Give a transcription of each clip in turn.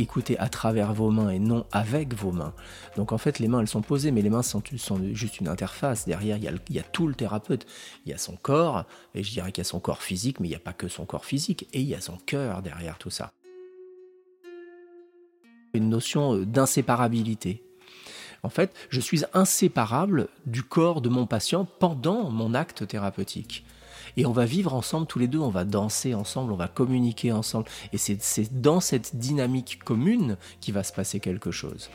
écouter à travers vos mains et non avec vos mains. Donc en fait, les mains, elles sont posées, mais les mains sont, juste une interface. Derrière, il y, a, il y, a, tout le thérapeute. Il y a son corps, et je dirais qu'il y a son corps physique, mais il n'y a pas que son corps physique, et il y a son cœur derrière tout ça. Une notion euh, d'inséparabilité. En fait, je suis inséparable du corps de mon patient pendant mon acte thérapeutique. Et on va vivre ensemble tous les deux, on va danser ensemble, on va communiquer ensemble. Et c'est dans cette dynamique commune qu'il va se passer quelque chose.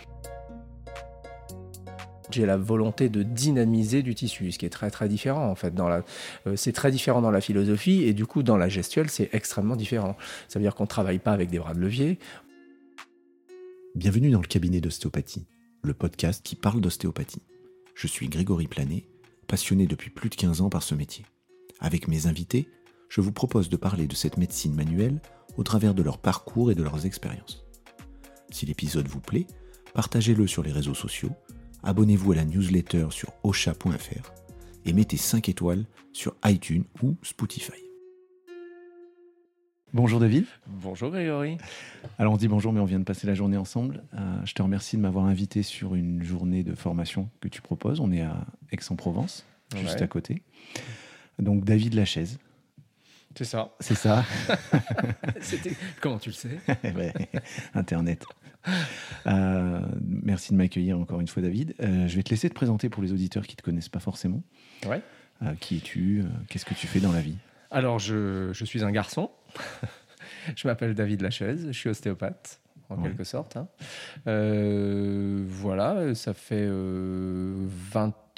J'ai la volonté de dynamiser du tissu, ce qui est très très différent en fait. Euh, c'est très différent dans la philosophie et du coup dans la gestuelle c'est extrêmement différent. Ça veut dire qu'on ne travaille pas avec des bras de levier. Bienvenue dans le cabinet d'ostéopathie le podcast qui parle d'ostéopathie. Je suis Grégory Planet, passionné depuis plus de 15 ans par ce métier. Avec mes invités, je vous propose de parler de cette médecine manuelle au travers de leur parcours et de leurs expériences. Si l'épisode vous plaît, partagez-le sur les réseaux sociaux, abonnez-vous à la newsletter sur osha.fr et mettez 5 étoiles sur iTunes ou Spotify. Bonjour David. Bonjour Grégory. Alors on dit bonjour mais on vient de passer la journée ensemble. Euh, je te remercie de m'avoir invité sur une journée de formation que tu proposes. On est à Aix-en-Provence, juste à côté. Donc David Lachaise. C'est ça. C'est ça. Comment tu le sais? Internet. Euh, merci de m'accueillir encore une fois David. Euh, je vais te laisser te présenter pour les auditeurs qui ne te connaissent pas forcément. Ouais. qui es-tu Qu'est-ce que tu fais dans la vie? Alors, je, suis un garçon. je m'appelle David Lachaise, je suis ostéopathe, en quelque sorte. Hein. Euh, voilà, ça fait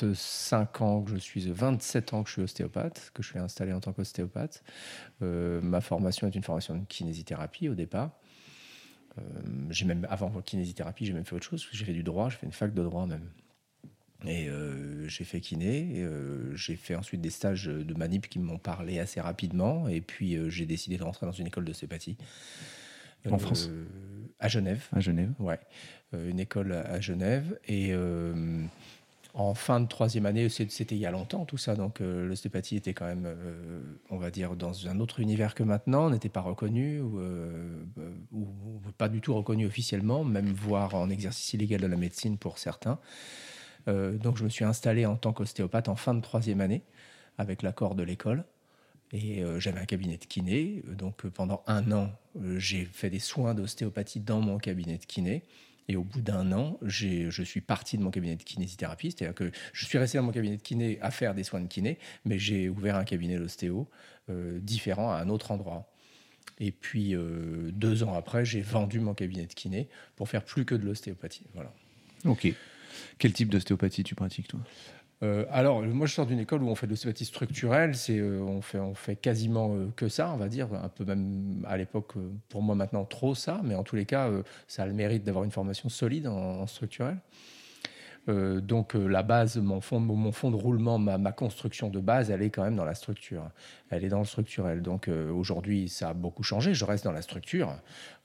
25 euh, ans que je suis, 27 ans que je suis ostéopathe, que je suis installé en tant qu'ostéopathe. Euh, ma formation est une formation de kinésithérapie au départ. j'ai même, avant kinésithérapie, j'ai même fait autre chose, j'ai fait du droit, j'ai fait une fac de droit même. Et euh, j'ai fait kiné, euh, j'ai fait ensuite des stages de manip qui m'ont parlé assez rapidement, et puis euh, j'ai décidé de rentrer dans une école d'ostéopathie. En France À Genève. À Genève Ouais, une école à Genève. Et en fin de troisième année, c'était il y a longtemps tout ça, donc l'ostéopathie était quand même, on va dire, dans un autre univers que maintenant, n'était pas reconnu, ou, ou, pas du tout reconnu officiellement, même voire en exercice illégal de la médecine pour certains. Euh, donc je me suis installé en tant qu'ostéopathe en fin de troisième année avec l'accord de l'école. Et euh, j'avais un cabinet de kiné. Donc euh, pendant un an, j'ai fait des soins d'ostéopathie dans mon cabinet de kiné. Et au bout d'un an, je suis parti de mon cabinet de kinésithérapie. C'est-à-dire que je suis resté dans mon cabinet de kiné à faire des soins de kiné, mais j'ai ouvert un cabinet d'ostéo différent à un autre endroit. Et puis, deux ans après, j'ai vendu mon cabinet de kiné pour faire plus que de l'ostéopathie. Voilà. Ok. Quel type d'ostéopathie tu pratiques, toi? Euh, alors, moi, je sors d'une école où on fait de l'ostéopathie structurelle. C'est, euh, on, fait, quasiment euh, que ça, on va dire. Un peu même à l'époque, pour moi maintenant, trop ça. Mais en tous les cas, ça a le mérite d'avoir une formation solide en structurel. Euh, donc euh, la base, mon fond, de roulement, ma, construction de base, elle est quand même dans la structure. Elle est dans le structurel. Donc euh, aujourd'hui, ça a beaucoup changé. Je reste dans la structure,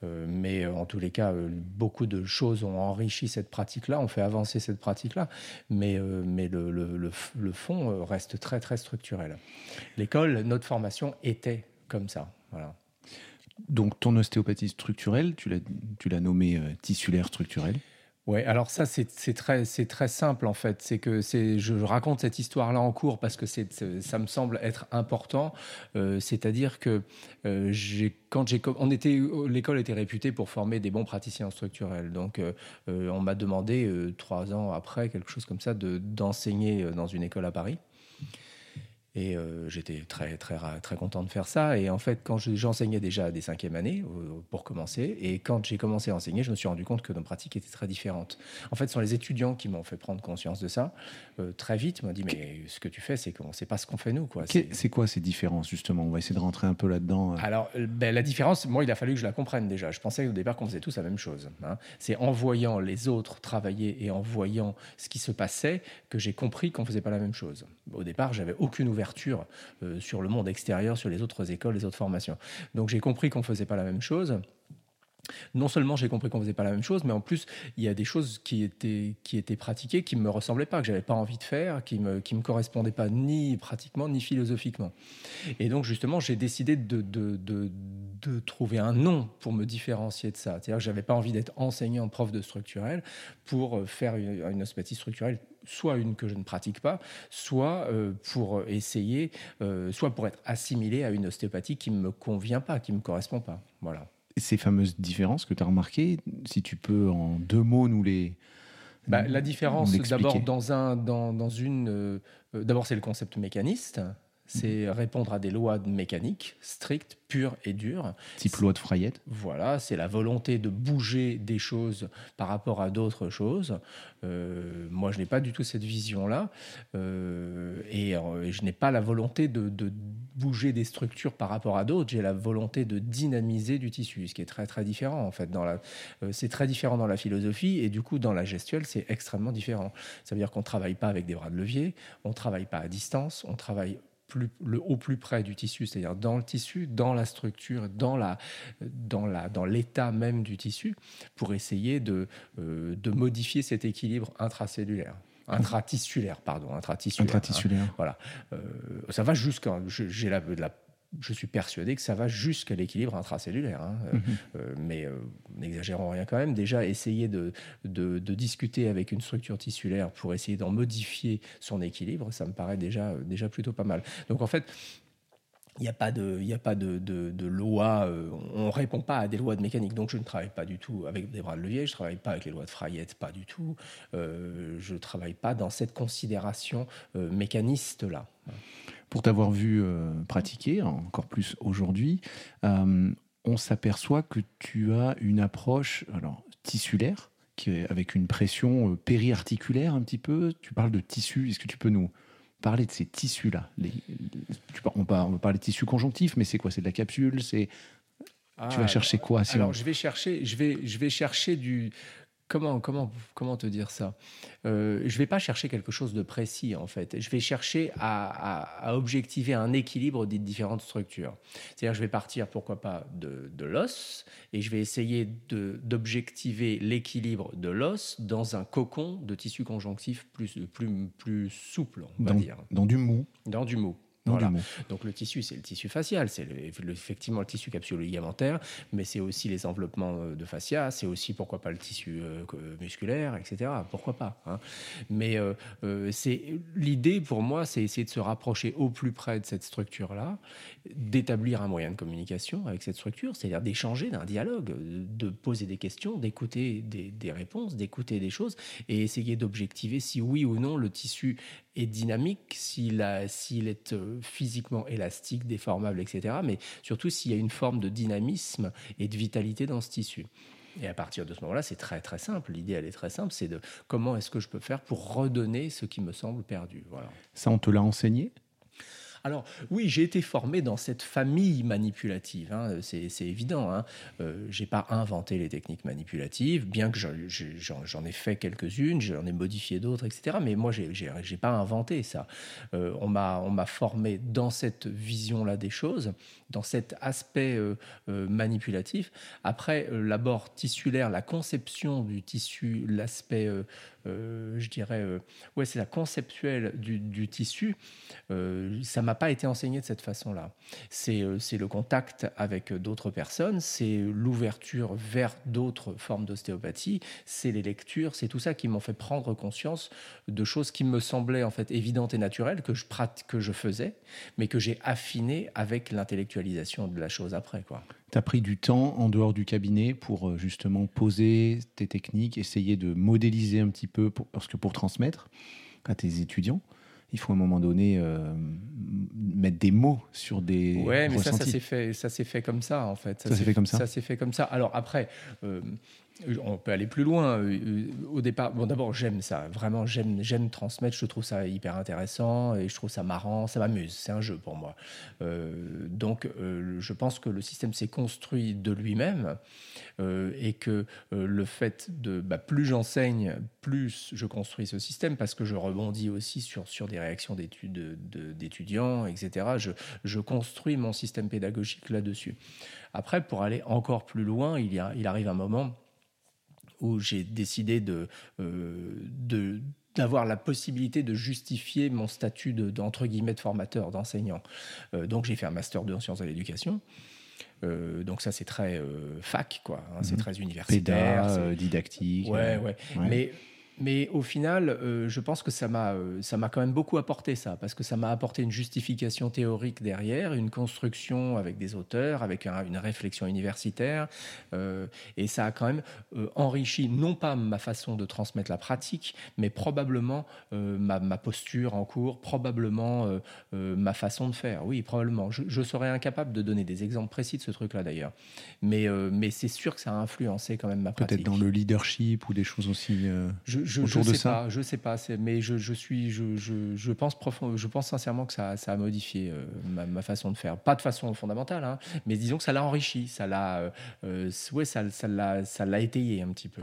mais en tous les cas, beaucoup de choses ont enrichi cette pratique-là, ont fait avancer cette pratique-là. Mais, mais le, le, le, fond reste très très structurel. L'école, notre formation était comme ça. Voilà. Donc ton ostéopathie structurelle, tu l'as nommée tissulaire structurelle oui, alors ça, c'est très, simple en fait. C'est que je raconte cette histoire-là en cours parce que ça me semble être important. Euh, c'est-à-dire que euh, quand l'école était réputée pour former des bons praticiens structurels. Donc, euh, on m'a demandé trois ans après, quelque chose comme ça, d'enseigner dans une école à Paris. Et euh, j'étais très, très, très content de faire ça. Et en fait, quand j'enseignais déjà des cinquièmes années, euh, pour commencer, et quand j'ai commencé à enseigner, je me suis rendu compte que nos pratiques étaient très différentes. En fait, ce sont les étudiants qui m'ont fait prendre conscience de ça. Euh, très vite, ils m'ont dit, mais ce que tu fais, c'est qu'on ne sait pas ce qu'on fait nous. C'est quoi ces différences, justement? On va essayer de rentrer un peu là-dedans. Alors, ben, la différence, moi, il a fallu que je la comprenne déjà. Je pensais au départ qu'on faisait tous la même chose. Hein. C'est en voyant les autres travailler et en voyant ce qui se passait que j'ai compris qu'on ne faisait pas la même chose. Au départ, j'avais aucune ouverture euh, sur le monde extérieur, sur les autres écoles, les autres formations. Donc j'ai compris qu'on ne faisait pas la même chose. Non seulement j'ai compris qu'on faisait pas la même chose, mais en plus il y a des choses qui étaient qui étaient pratiquées qui me ressemblaient pas, que j'avais pas envie de faire, qui me qui me correspondaient pas ni pratiquement ni philosophiquement. Et donc justement j'ai décidé de, de, de, de, trouver un nom pour me différencier de ça. C'est-à-dire que j'avais pas envie d'être enseignant prof de structurel pour faire une, une ostéopathie structurelle soit une que je ne pratique pas, soit euh, pour essayer, euh, soit pour être assimilé à une ostéopathie qui ne me convient pas, qui ne me correspond pas. Voilà ces fameuses différences que tu as remarquées, si tu peux en deux mots nous les... Bah, la différence, d'abord, dans, un, dans, dans une... Euh, d'abord, c'est le concept mécaniste. C'est répondre à des lois de mécanique strictes, pures et dures. Type loi de Frayette. Voilà, c'est la volonté de bouger des choses par rapport à d'autres choses. Euh, moi, je n'ai pas du tout cette vision-là. Euh, et, je n'ai pas la volonté de, bouger des structures par rapport à d'autres. J'ai la volonté de dynamiser du tissu, ce qui est très très différent en fait. Dans la, euh, c'est très différent dans la philosophie et du coup dans la gestuelle c'est extrêmement différent. Ça veut dire qu'on travaille pas avec des bras de levier, on travaille pas à distance, on travaille le, au plus près du tissu, c'est-à-dire dans le tissu, dans la structure, dans la, dans la, dans l'état même du tissu, pour essayer de, euh, de modifier cet équilibre intracellulaire. Intratissulaire, pardon, intratissulaire. Intratissulaire. Hein, voilà. Euh, ça va jusqu'à. J'ai la, la je suis persuadé que ça va jusqu'à l'équilibre intracellulaire. Hein. Mhm. Euh, mais euh, n'exagérons rien quand même. Déjà, essayer de, de, discuter avec une structure tissulaire pour essayer d'en modifier son équilibre, ça me paraît déjà, déjà plutôt pas mal. Donc en fait, il n'y a pas de, y a pas de, de, loi, euh, on ne répond pas à des lois de mécanique. Donc je ne travaille pas du tout avec des bras de levier, je ne travaille pas avec les lois de Frayette, pas du tout. je ne travaille pas dans cette considération mécaniste-là pour t'avoir vu euh, pratiquer, encore plus aujourd'hui, euh, on s'aperçoit que tu as une approche alors, tissulaire, qui est avec une pression euh, périarticulaire un petit peu. Tu parles de tissu, est-ce que tu peux nous parler de ces tissus-là? On, va parler de tissu conjonctif, mais c'est quoi? C'est de la capsule? C'est tu vas ah, chercher quoi Alors, je vais chercher, je vais, je vais chercher du, comment, comment, comment te dire ça? Euh, Je ne vais pas chercher quelque chose de précis, en fait. Je vais chercher à, objectiver un équilibre des différentes structures. C'est-à-dire, je vais partir, pourquoi pas, de, de l'os, et je vais essayer d'objectiver l'équilibre de l'os dans un cocon de tissu conjonctif plus, plus, plus souple, on va dire. Dans du mou Dans du mou. Voilà. Donc le tissu, c'est le tissu facial, c'est effectivement le tissu capsulo-ligamentaire, mais c'est aussi les enveloppements euh, de fascia, c'est aussi pourquoi pas le tissu euh, musculaire, etc. Pourquoi pas hein. Mais euh, c'est l'idée pour moi, c'est essayer de se rapprocher au plus près de cette structure-là, d'établir un moyen de communication avec cette structure, c'est-à-dire d'échanger, d'un dialogue, de poser des questions, d'écouter des, des réponses, d'écouter des choses et essayer d'objectiver si oui ou non le tissu est dynamique, s'il est euh, physiquement élastique, déformable, etc. Mais surtout s'il y a une forme de dynamisme et de vitalité dans ce tissu. Et à partir de ce moment-là, c'est très très simple. L'idée, elle est très simple, c'est de comment est-ce que je peux faire pour redonner ce qui me semble perdu. Voilà. Ça, on te l'a enseigné? Alors oui, j'ai été formé dans cette famille manipulative, hein, c'est évident. Hein. Euh, j'ai pas inventé les techniques manipulatives, bien que j'en ai fait quelques-unes, j'en ai modifié d'autres, etc. Mais moi, j'ai pas inventé ça. Euh, on m'a formé dans cette vision-là des choses, dans cet aspect euh, euh, manipulatif. Après, l'abord tissulaire, la conception du tissu, l'aspect je dirais, euh, ouais, c'est la conceptuelle du, tissu. Euh, ça m'a pas été enseigné de cette façon-là. C'est le contact avec d'autres personnes, c'est l'ouverture vers d'autres formes d'ostéopathie, c'est les lectures, c'est tout ça qui m'ont fait prendre conscience de choses qui me semblaient en fait évidentes et naturelles que je que je faisais, mais que j'ai affiné avec l'intellectualisation de la chose après, quoi tu as pris du temps en dehors du cabinet pour euh, justement poser tes techniques, essayer de modéliser un petit peu, parce que pour transmettre à tes étudiants, il faut à un moment donné euh, mettre des mots sur des. Ouais, mais ça, ça s'est fait, ça s'est fait comme ça en fait. Ça, s'est fait comme ça. Ça s'est fait comme ça. Alors après, euh, on peut aller plus loin. Euh, euh, au départ, bon, d'abord, j'aime ça. Vraiment, j'aime, j'aime transmettre. Je trouve ça hyper intéressant et je trouve ça marrant. Ça m'amuse. C'est un jeu pour moi. Euh, donc, je pense que le système s'est construit de lui-même et que le fait de bah, plus j'enseigne, plus je construis ce système parce que je rebondis aussi sur, des réactions d'études, d'étudiants, etc. Je, construis mon système pédagogique là-dessus. Après, pour aller encore plus loin, il, y il arrive un moment où j'ai décidé de, euh, de d'avoir la possibilité de justifier mon statut d'entre guillemets de formateur, d'enseignant. Euh, donc j'ai fait un master 2 en sciences de l'éducation. Euh, donc ça c'est très fac quoi, hein, c'est mhm. très universitaire, Péda, didactique. Ouais, ouais, ouais. Mais mais au final, euh, je pense que ça m'a, euh, ça m'a quand même beaucoup apporté ça, parce que ça m'a apporté une justification théorique derrière, une construction avec des auteurs, avec une réflexion universitaire, euh, et ça a quand même enrichi non pas ma façon de transmettre la pratique, mais probablement ma, posture en cours, probablement ma façon de faire. Oui, probablement. Je, serais incapable de donner des exemples précis de ce truc-là d'ailleurs, mais mais c'est sûr que ça a influencé quand même ma pratique. Peut-être dans le leadership ou des choses aussi je, je, sais ça pas, je sais pas, mais je, je suis, je, je, pense profond, je pense sincèrement que ça, ça a modifié euh, ma, façon de faire, pas de façon fondamentale, hein, mais disons que ça l'a enrichi, ça l'a, euh, euh, ouais, ça, ça l'a, ça l'a étayé un petit peu.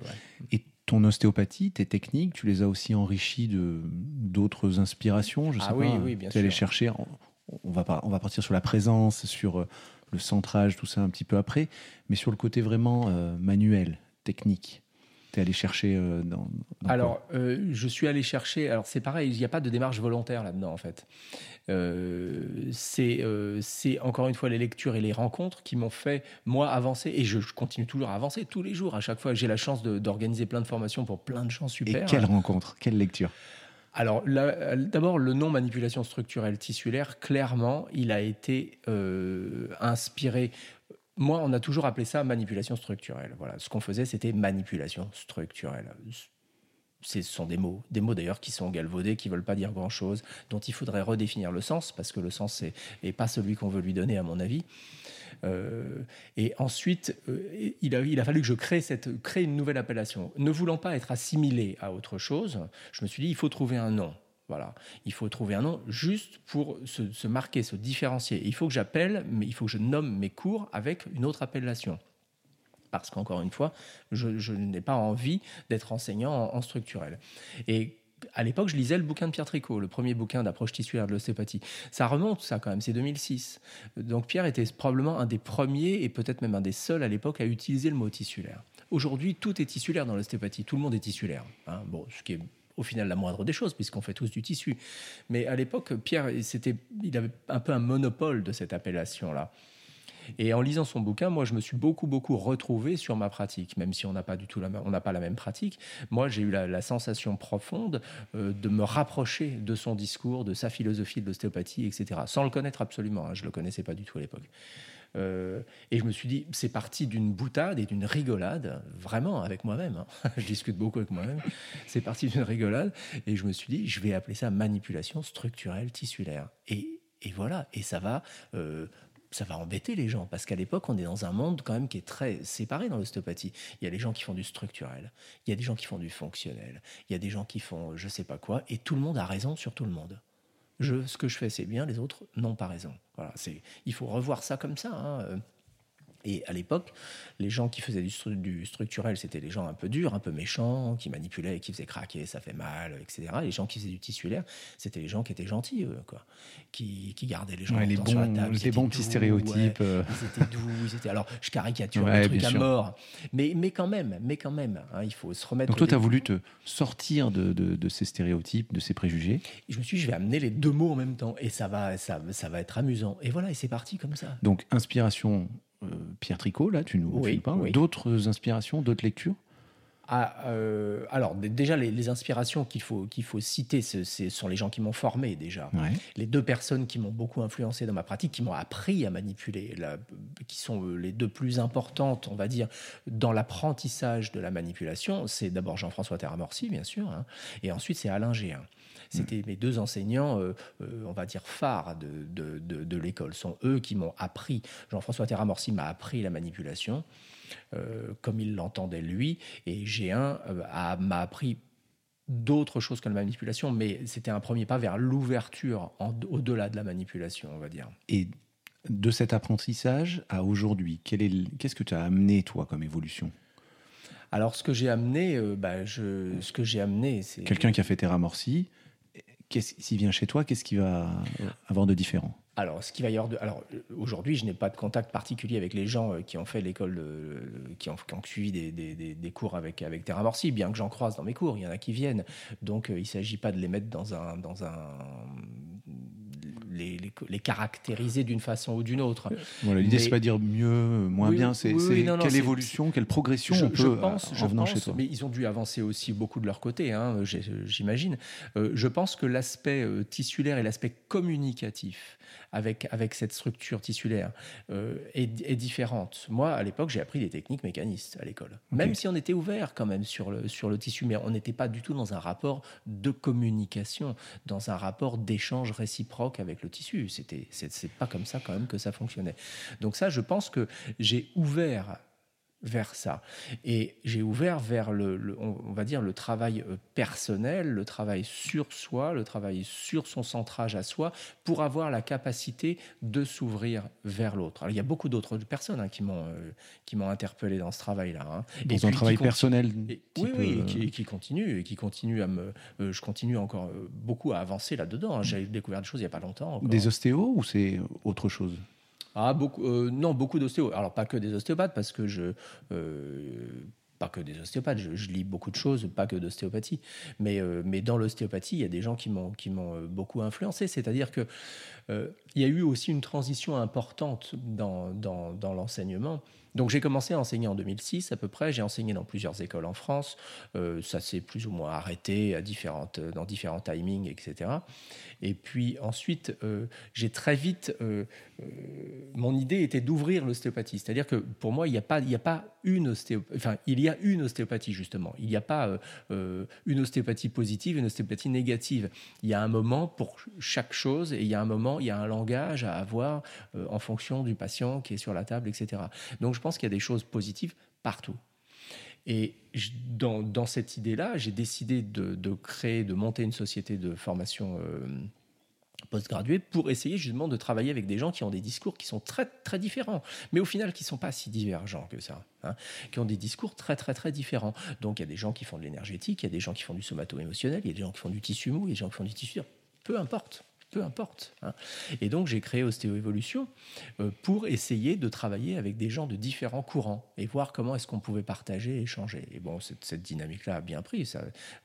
Et ton ostéopathie, tes techniques, tu les as aussi enrichies de d'autres inspirations, je sais ah, pas. Oui, oui, bien tu allé chercher. On va, on va partir sur la présence, sur le centrage, tout ça un petit peu après, mais sur le côté vraiment manuel, technique tu es allé chercher euh, dans, Alors, euh, je suis allé chercher. Alors, c'est pareil, il n'y a pas de démarche volontaire là-dedans, en fait. Euh, c'est encore une fois les lectures et les rencontres qui m'ont fait, moi, avancer. Et je, continue toujours à avancer tous les jours. À chaque fois, j'ai la chance d'organiser plein de formations pour plein de gens super. Et quelle rencontre Quelle lecture? Alors, d'abord, le nom manipulation structurelle tissulaire, clairement, il a été inspiré moi, on a toujours appelé ça manipulation structurelle. Voilà, ce qu'on faisait, c'était manipulation structurelle. Ce sont des mots, des mots d'ailleurs qui sont galvaudés, qui veulent pas dire grand-chose, dont il faudrait redéfinir le sens, parce que le sens n'est pas celui qu'on veut lui donner, à mon avis. Euh, et ensuite, euh, il, a, fallu que je crée, crée une nouvelle appellation. Ne voulant pas être assimilé à autre chose, je me suis dit, il faut trouver un nom. Voilà. Il faut trouver un nom juste pour se, marquer, se différencier. Il faut que j'appelle, mais il faut que je nomme mes cours avec une autre appellation. Parce qu'encore une fois, je, n'ai pas envie d'être enseignant en, structurel. Et à l'époque, je lisais le bouquin de Pierre Tricot, le premier bouquin d'approche tissulaire de l'ostéopathie. Ça remonte, ça quand même, c'est 2006. Donc Pierre était probablement un des premiers et peut-être même un des seuls à l'époque à utiliser le mot tissulaire. Aujourd'hui, tout est tissulaire dans l'ostéopathie, tout le monde est tissulaire. Hein. Bon, ce qui est au final la moindre des choses, puisqu'on fait tous du tissu. Mais à l'époque, Pierre, c'était, il avait un peu un monopole de cette appellation-là. Et en lisant son bouquin, moi, je me suis beaucoup, beaucoup retrouvé sur ma pratique, même si on n'a pas du tout la, on n'a pas la même pratique. Moi, j'ai eu la, sensation profonde euh, de me rapprocher de son discours, de sa philosophie de l'ostéopathie, etc. Sans le connaître absolument. Hein, je le connaissais pas du tout à l'époque. Euh, et je me suis dit, c'est parti d'une boutade et d'une rigolade, vraiment avec moi-même. Hein. je discute beaucoup avec moi-même. C'est parti d'une rigolade. Et je me suis dit, je vais appeler ça manipulation structurelle tissulaire. Et, et voilà. Et ça va. Euh, ça va embêter les gens parce qu'à l'époque, on est dans un monde quand même qui est très séparé dans l'ostéopathie. Il y a les gens qui font du structurel, il y a des gens qui font du fonctionnel, il y a des gens qui font je sais pas quoi, et tout le monde a raison sur tout le monde je, ce que je fais c'est bien, les autres n'ont pas raison. Voilà, c'est, il faut revoir ça comme ça. Hein. Et à l'époque, les gens qui faisaient du, structurel, c'était les gens un peu durs, un peu méchants, qui manipulaient, qui faisaient craquer, ça fait mal, etc. les gens qui faisaient du tissulaire, c'était les gens qui étaient gentils, quoi, qui, gardaient les gens les bons, sur la table. Les bons petits stéréotypes. Euh. ils étaient doux, ils étaient... Alors, je caricature le truc à mort, mais, mais quand même, mais quand même, hein, il faut se remettre. Donc toi, tu as voulu te sortir de, de, ces stéréotypes, de ces préjugés. je me suis dit, je vais amener les deux mots en même temps, et ça va, ça, ça va être amusant. Et voilà, et c'est parti comme ça. Donc, inspiration Pierre Tricot, là, tu nous, parles. D'autres inspirations, d'autres lectures? Ah, euh, alors déjà les, inspirations qu'il faut qu'il faut citer, ce sont les gens qui m'ont formé déjà. Les deux personnes qui m'ont beaucoup influencé dans ma pratique, qui m'ont appris à manipuler, qui sont euh, les deux plus importantes, on va dire, dans l'apprentissage de la manipulation, c'est d'abord Jean-François Terramorci, bien sûr, hein, et ensuite c'est Alain Géin. C'était mes deux enseignants, euh, euh, on va dire, phares de, de, l'école. sont eux qui m'ont appris. Jean-François Terramorsi m'a appris la manipulation, euh, comme il l'entendait lui, et G1 m'a appris d'autres choses que la manipulation, mais c'était un premier pas vers l'ouverture au-delà de la manipulation, on va dire. Et de cet apprentissage à aujourd'hui, qu'est-ce que tu as amené, toi, comme évolution? Alors, ce que j'ai amené, bah, je, ce que j'ai amené, c'est quelqu'un qui a fait Terramorsi, s'il vient chez toi, qu'est-ce qu'il va avoir de différent? Alors, ce qui va y avoir de... alors aujourd'hui, je n'ai pas de contact particulier avec les gens euh, qui ont fait l'école, qui, ont, suivi des, cours avec avec Terramorsi, bien que j'en croise dans mes cours, il y en a qui viennent. Donc, euh, il ne s'agit pas de les mettre dans un dans un les, caractériser d'une façon ou d'une autre. Voilà, L'idée, c'est pas dire mieux, moins bien, c'est quelle évolution, quelle progression je, on peut pense, en venant chez toi. Mais ils ont dû avancer aussi beaucoup de leur côté, hein, j'imagine. Euh, je pense que l'aspect euh, tissulaire et l'aspect communicatif avec, avec cette structure tissulaire euh, est, est, différente. Moi, à l'époque, j'ai appris des techniques mécanistes à l'école. Même si on était ouvert quand même sur le, sur le tissu, mais on n'était pas du tout dans un rapport de communication, dans un rapport d'échange réciproque avec le tissu. C'était, c'est pas comme ça quand même que ça fonctionnait. Donc ça, je pense que j'ai ouvert vers ça. Et j'ai ouvert vers le, on va dire, le travail euh, personnel, le travail sur soi, le travail sur son centrage à soi, pour avoir la capacité de s'ouvrir vers l'autre. Alors, il y a beaucoup d'autres personnes hein, qui m'ont euh, qui m'ont interpellé dans ce travail-là. Hein. Dans un travail personnel. oui, oui, et qui, continue et qui continue à me. Euh, je continue encore beaucoup à avancer là-dedans. Hein. J'ai découvert des choses il n'y a pas longtemps. Des ostéos ou c'est autre chose? Ah, euh, non, beaucoup d'ostéos. Alors, pas que des ostéopathes, parce que je. Euh, pas que des ostéopathes, je, lis beaucoup de choses, pas que d'ostéopathie. Mais, euh, mais dans l'ostéopathie, il y a des gens qui m'ont, qui m'ont beaucoup influencé. C'est-à-dire qu'il il y a eu aussi une transition importante dans, dans, l'enseignement. Donc j'ai commencé à enseigner en 2006 à peu près. J'ai enseigné dans plusieurs écoles en France. ça s'est plus ou moins arrêté à différentes, dans différents timings, etc. Et puis ensuite, j'ai très vite, mon idée était d'ouvrir l'ostéopathie. C'est-à-dire que pour moi, il n'y a pas, une ostéopathie. Enfin, il y a une ostéopathie justement. Il n'y a pas une ostéopathie positive, une ostéopathie négative. Il y a un moment pour chaque chose et il y a un moment, il y a un langage à avoir en fonction du patient qui est sur la table, etc. Donc, je pense qu'il y a des choses positives partout. Et dans, cette idée-là, j'ai décidé de, créer, de monter une société de formation euh, postgraduée pour essayer justement de travailler avec des gens qui ont des discours qui sont très très différents, mais au final qui ne sont pas si divergents que ça, hein, qui ont des discours très très très différents. Donc il y a des gens qui font de l'énergétique, il y a des gens qui font du somato-émotionnel, il y a des gens qui font du tissu mou, il y a des gens qui font du tissu, peu importe peu importe. Hein. Et donc j'ai créé Ostéo-Évolution euh, pour essayer de travailler avec des gens de différents courants et voir comment est-ce qu'on pouvait partager et échanger. Et bon, cette, dynamique-là a bien pris.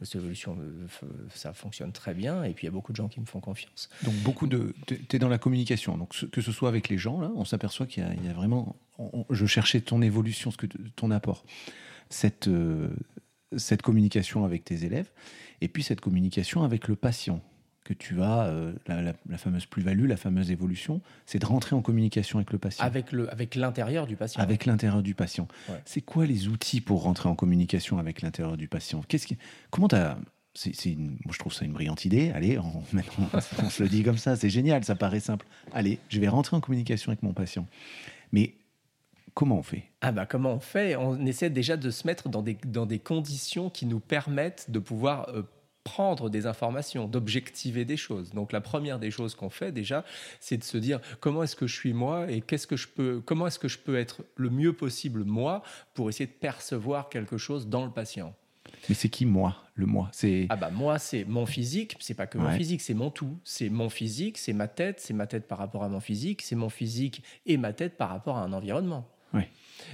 Ostéo-Évolution, euh, ça fonctionne très bien. Et puis il y a beaucoup de gens qui me font confiance. Donc beaucoup de... Tu es dans la communication. Donc que ce soit avec les gens, là, on s'aperçoit qu'il y, a vraiment... je cherchais ton évolution, ce que, ton apport. Cette, euh, cette communication avec tes élèves et puis cette communication avec le patient que tu as, euh, la, fameuse plus-value, la fameuse évolution, c'est de rentrer en communication avec le patient. Avec, le, avec l'intérieur du patient. Avec l'intérieur du patient. C'est quoi les outils pour rentrer en communication avec l'intérieur du patient? Qu'est-ce qui, Comment tu as... C'est, moi, je trouve ça une brillante idée. Allez, on, on se le dit comme ça, c'est génial, ça paraît simple. Allez, je vais rentrer en communication avec mon patient. Mais comment on fait? Ah bah comment on fait? On essaie déjà de se mettre dans des, dans des conditions qui nous permettent de pouvoir euh, prendre des informations, d'objectiver des choses. Donc la première des choses qu'on fait déjà, c'est de se dire comment est-ce que je suis moi et qu'est-ce que je peux, comment est-ce que je peux être le mieux possible moi pour essayer de percevoir quelque chose dans le patient? Mais c'est qui moi Le moi, c'est ah bah moi c'est mon physique, c'est pas que mon physique, c'est mon tout. C'est mon physique, c'est ma tête, c'est ma tête par rapport à mon physique, c'est mon physique et ma tête par rapport à un environnement.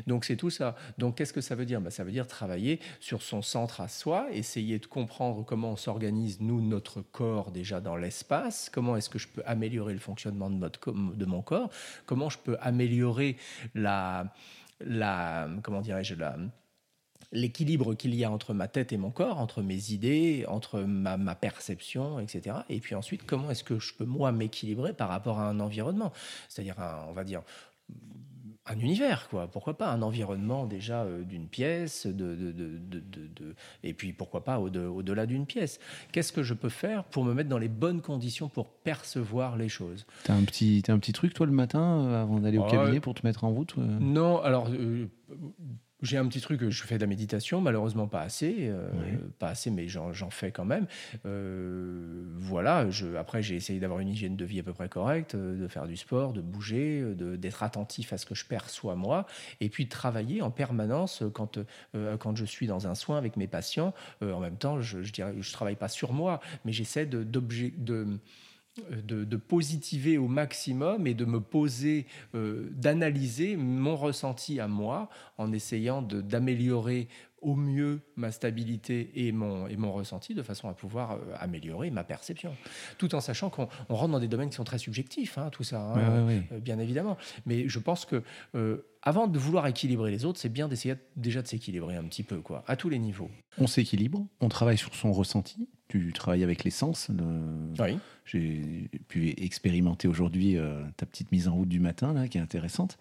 Donc c'est tout ça. Donc qu'est-ce que ça veut dire? Bah, Ça veut dire travailler sur son centre à soi, essayer de comprendre comment on s'organise, nous, notre corps déjà dans l'espace, comment est-ce que je peux améliorer le fonctionnement de, mon corps, comment je peux améliorer la, comment dirais-je, l'équilibre qu'il y a entre ma tête et mon corps, entre mes idées, entre ma perception, etc. Et puis ensuite, comment est-ce que je peux moi m'équilibrer par rapport à un environnement? C'est-à-dire, on va dire, un univers, quoi. Pourquoi pas un environnement déjà euh, d'une pièce, de, de, de, de, et puis pourquoi pas au-delà d'une pièce. Qu'est-ce que je peux faire pour me mettre dans les bonnes conditions pour percevoir les choses? T'as un petit, as un petit truc toi le matin euh, avant d'aller au cabinet pour te mettre en route Non, alors j'ai un petit truc, je fais de la méditation, malheureusement pas assez, euh, pas assez, mais j'en fais quand même. Euh, voilà. Je, après, j'ai essayé d'avoir une hygiène de vie à peu près correcte, euh, de faire du sport, de bouger, d'être attentif à ce que je perçois moi, et puis de travailler en permanence quand quand je suis dans un soin avec mes patients. en même temps, je, je dirais, je travaille pas sur moi, mais j'essaie de, de de, positiver au maximum et de me poser, euh, d'analyser mon ressenti à moi en essayant d'améliorer au mieux ma stabilité et mon, et mon ressenti de façon à pouvoir euh, améliorer ma perception. Tout en sachant qu'on rentre dans des domaines qui sont très subjectifs, hein, tout ça, hein, euh, bien évidemment. Mais je pense que avant de vouloir équilibrer les autres, c'est bien d'essayer déjà de s'équilibrer un petit peu, quoi, à tous les niveaux. On s'équilibre, on travaille sur son ressenti, tu travailles avec les sens. Oui. J'ai pu expérimenter aujourd'hui euh, ta petite mise en route du matin, là, qui est intéressante.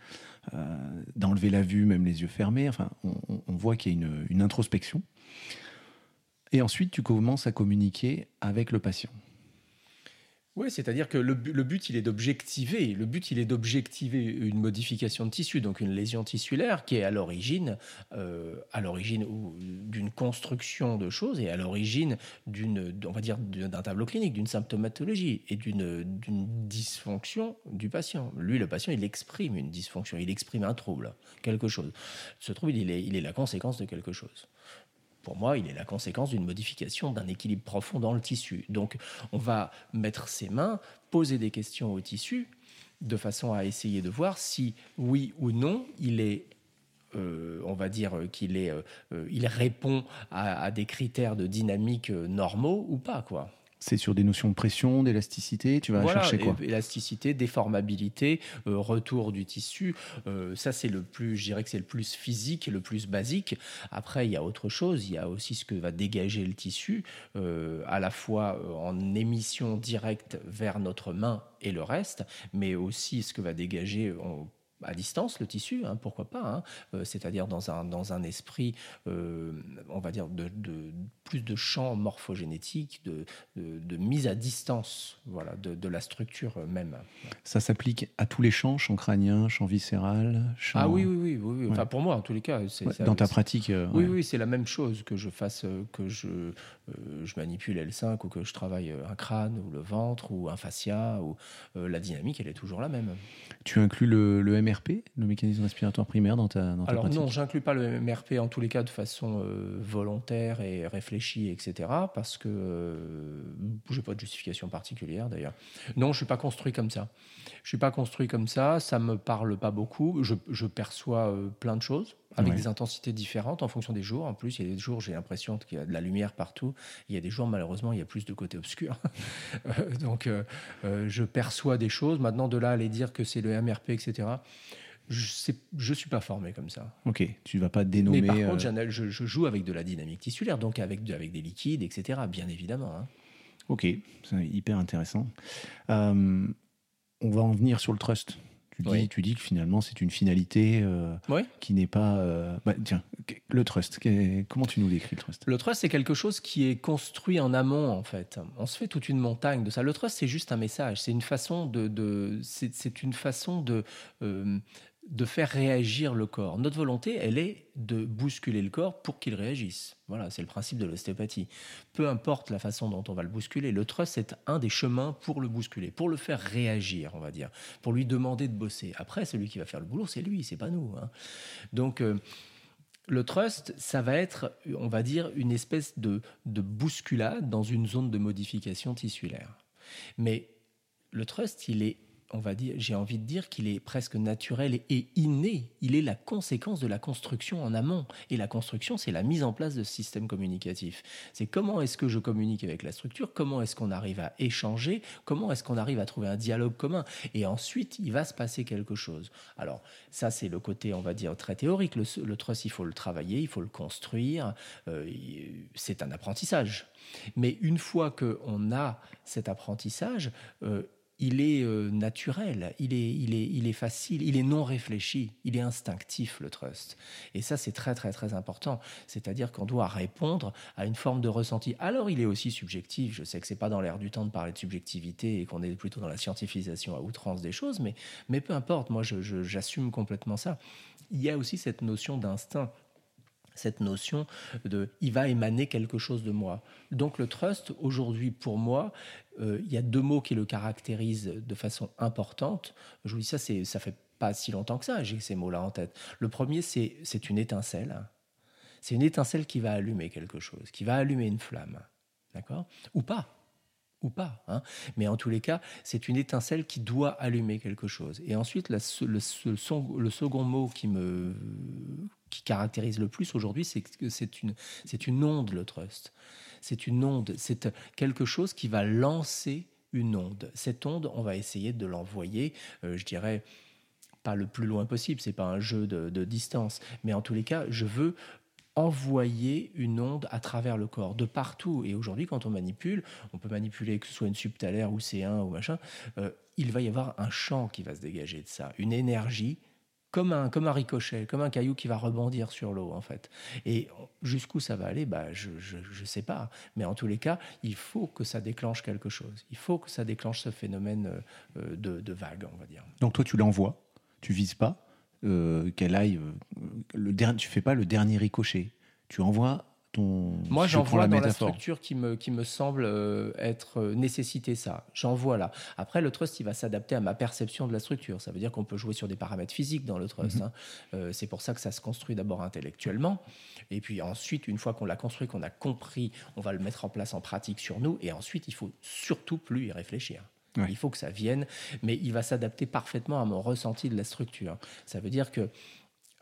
Euh, d'enlever la vue, même les yeux fermés. Enfin, on, voit qu'il y a une, une introspection. Et ensuite, tu commences à communiquer avec le patient. Oui, c'est-à-dire que le, but, il est d'objectiver. Le but, il est d'objectiver une modification de tissu, donc une lésion tissulaire qui est à l'origine, euh, à l'origine d'une construction de choses et à l'origine d'une, on va dire, d'un tableau clinique, d'une symptomatologie et d'une, d'une dysfonction du patient. Lui, le patient, il exprime une dysfonction, il exprime un trouble, quelque chose. Ce trouble, il est, il est la conséquence de quelque chose pour moi, il est la conséquence d'une modification d'un équilibre profond dans le tissu. Donc, on va mettre ses mains, poser des questions au tissu, de façon à essayer de voir si, oui ou non, il est euh, on va dire qu'il est, euh, il répond à, à, des critères de dynamique normaux ou pas, quoi. C'est sur des notions de pression, d'élasticité, tu vas chercher quoi Élasticité, déformabilité, euh, retour du tissu. Euh, ça, c'est le plus, je dirais que c'est le plus physique et le plus basique. Après, il y a autre chose. Il y a aussi ce que va dégager le tissu, euh, à la fois en émission directe vers notre main et le reste, mais aussi ce que va dégager à distance le tissu, hein, pourquoi pas, hein. euh, c'est-à-dire dans un, dans un esprit, euh, on va dire, de, plus de champ morphogénétique, de, de, mise à distance voilà, de, la structure même. Ça s'applique à tous les champs, champ crânien, champ viscéral Ah oui, oui, oui, oui, Enfin, pour moi, en tous les cas. dans ta pratique euh, Oui, oui, c'est la même chose que je fasse, que je, je manipule L5 ou que je travaille un crâne ou le ventre ou un fascia, ou, la dynamique, elle est toujours la même. Tu inclus le, le MRP, le mécanisme respiratoire primaire, dans ta, dans ta Alors non, j'inclus pas le MRP en tous les cas de façon euh, volontaire et réfléchie, etc. Parce que euh, je n'ai pas de justification particulière d'ailleurs. Non, je suis pas construit comme ça. Je suis pas construit comme ça. Ça me parle pas beaucoup. Je, je perçois euh, plein de choses avec des intensités différentes en fonction des jours. En plus, il y a des jours, j'ai l'impression qu'il y a de la lumière partout. Il y a des jours, malheureusement, il y a plus de côté obscur. Donc, je perçois des choses. Maintenant, de là à aller dire que c'est le MRP, etc je ne suis pas formé comme ça. Ok, tu vas pas dénommer. Mais par contre, euh, je, joue avec de la dynamique tissulaire, donc avec, avec des liquides, etc., bien évidemment. Hein. Ok, c'est hyper intéressant. Euh, on va en venir sur le trust. Tu dis, tu dis que finalement, c'est une finalité euh, qui n'est pas. Bah, tiens, le trust, comment tu nous décris le trust? Le trust, c'est quelque chose qui est construit en amont, en fait. On se fait toute une montagne de ça. Le trust, c'est juste un message. C'est une façon de. de c'est une façon de de faire réagir le corps. Notre volonté, elle est de bousculer le corps pour qu'il réagisse. Voilà, c'est le principe de l'ostéopathie. Peu importe la façon dont on va le bousculer, le trust c'est un des chemins pour le bousculer, pour le faire réagir, on va dire, pour lui demander de bosser. Après, celui qui va faire le boulot, c'est lui, c'est pas nous. Hein. Donc euh, le trust, ça va être, on va dire, une espèce de, de bousculade dans une zone de modification tissulaire. Mais le trust, il est on va dire, j'ai envie de dire qu'il est presque naturel et inné. Il est la conséquence de la construction en amont. Et la construction, c'est la mise en place de ce système communicatif. C'est comment est-ce que je communique avec la structure, comment est-ce qu'on arrive à échanger, comment est-ce qu'on arrive à trouver un dialogue commun. Et ensuite, il va se passer quelque chose. Alors, ça, c'est le côté, on va dire, très théorique. Le, trust, il faut le travailler, il faut le construire. Euh, c'est un apprentissage. Mais une fois qu'on a cet apprentissage, euh, il est euh, naturel, il est, il, est, il est facile, il est non réfléchi, il est instinctif, le trust. Et ça, c'est très, très, très important. C'est-à-dire qu'on doit répondre à une forme de ressenti. Alors, il est aussi subjectif. Je sais que c'est pas dans l'air du temps de parler de subjectivité et qu'on est plutôt dans la scientifisation à outrance des choses, mais, mais peu importe, moi, j'assume complètement ça. Il y a aussi cette notion d'instinct cette notion de il va émaner quelque chose de moi. Donc le trust, aujourd'hui, pour moi, euh, il y a deux mots qui le caractérisent de façon importante. Je vous dis ça, c'est, ça fait pas si longtemps que ça, j'ai ces mots-là en tête. Le premier, c'est, c'est une étincelle. C'est une étincelle qui va allumer quelque chose, qui va allumer une flamme. D'accord? Ou pas ou pas. Hein. Mais en tous les cas, c'est une étincelle qui doit allumer quelque chose. Et ensuite, le, second mot qui me qui caractérise le plus aujourd'hui, c'est que c'est une, c'est une onde, le trust. C'est une onde, c'est quelque chose qui va lancer une onde. Cette onde, on va essayer de l'envoyer, euh, je dirais, pas le plus loin possible, c'est pas un jeu de, distance, mais en tous les cas, je veux envoyer une onde à travers le corps, de partout. Et aujourd'hui, quand on manipule, on peut manipuler que ce soit une subtalaire ou C1 ou machin, euh, il va y avoir un champ qui va se dégager de ça, une énergie comme un, comme un ricochet, comme un caillou qui va rebondir sur l'eau, en fait. Et jusqu'où ça va aller, bah, je ne sais pas. Mais en tous les cas, il faut que ça déclenche quelque chose. Il faut que ça déclenche ce phénomène euh, de, de vague, on va dire. Donc toi, tu l'envoies, tu vises pas euh, qu'elle aille. Euh, le tu fais pas le dernier ricochet. Tu envoies ton. Moi, j'envoie dans la structure qui me, qui me semble euh, être nécessité ça. J'envoie là. Après, le trust, il va s'adapter à ma perception de la structure. Ça veut dire qu'on peut jouer sur des paramètres physiques dans le trust. Mhm. Hein. c'est pour ça que ça se construit d'abord intellectuellement. Et puis ensuite, une fois qu'on l'a construit, qu'on a compris, on va le mettre en place en pratique sur nous. Et ensuite, il faut surtout plus y réfléchir. Il faut que ça vienne, mais il va s'adapter parfaitement à mon ressenti de la structure. Ça veut dire que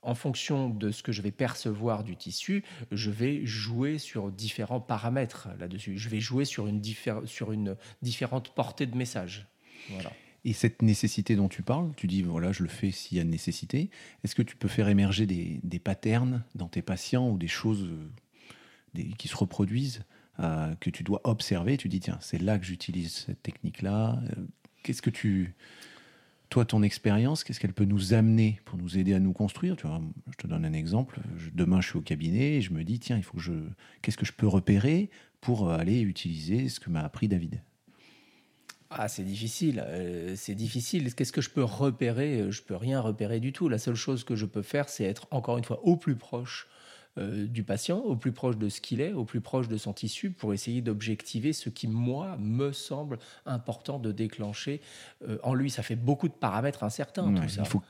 en fonction de ce que je vais percevoir du tissu, je vais jouer sur différents paramètres là-dessus. Je vais jouer sur une, sur une différente portée de message. Voilà. Et cette nécessité dont tu parles, tu dis, voilà, je le fais s'il y a nécessité. Est-ce que tu peux faire émerger des, des patterns dans tes patients ou des choses euh, qui se reproduisent euh, que tu dois observer? Tu dis, tiens, c'est là que j'utilise cette technique-là. Euh, qu'est-ce que tu. Toi, ton expérience, qu'est-ce qu'elle peut nous amener pour nous aider à nous construire? Je te donne un exemple. demain, je suis au cabinet et je me dis, tiens, il faut que je. Qu'est-ce que je peux repérer pour aller utiliser ce que m'a appris David? Ah, c'est difficile. Euh, c'est difficile. Qu'est-ce que je peux repérer? Je peux rien repérer du tout. La seule chose que je peux faire, c'est être encore une fois au plus proche euh, du patient, au plus proche de ce qu'il est, au plus proche de son tissu, pour essayer d'objectiver ce qui, moi, me semble important de déclencher euh, en lui. Ça fait beaucoup de paramètres incertains, tout ça. Il faut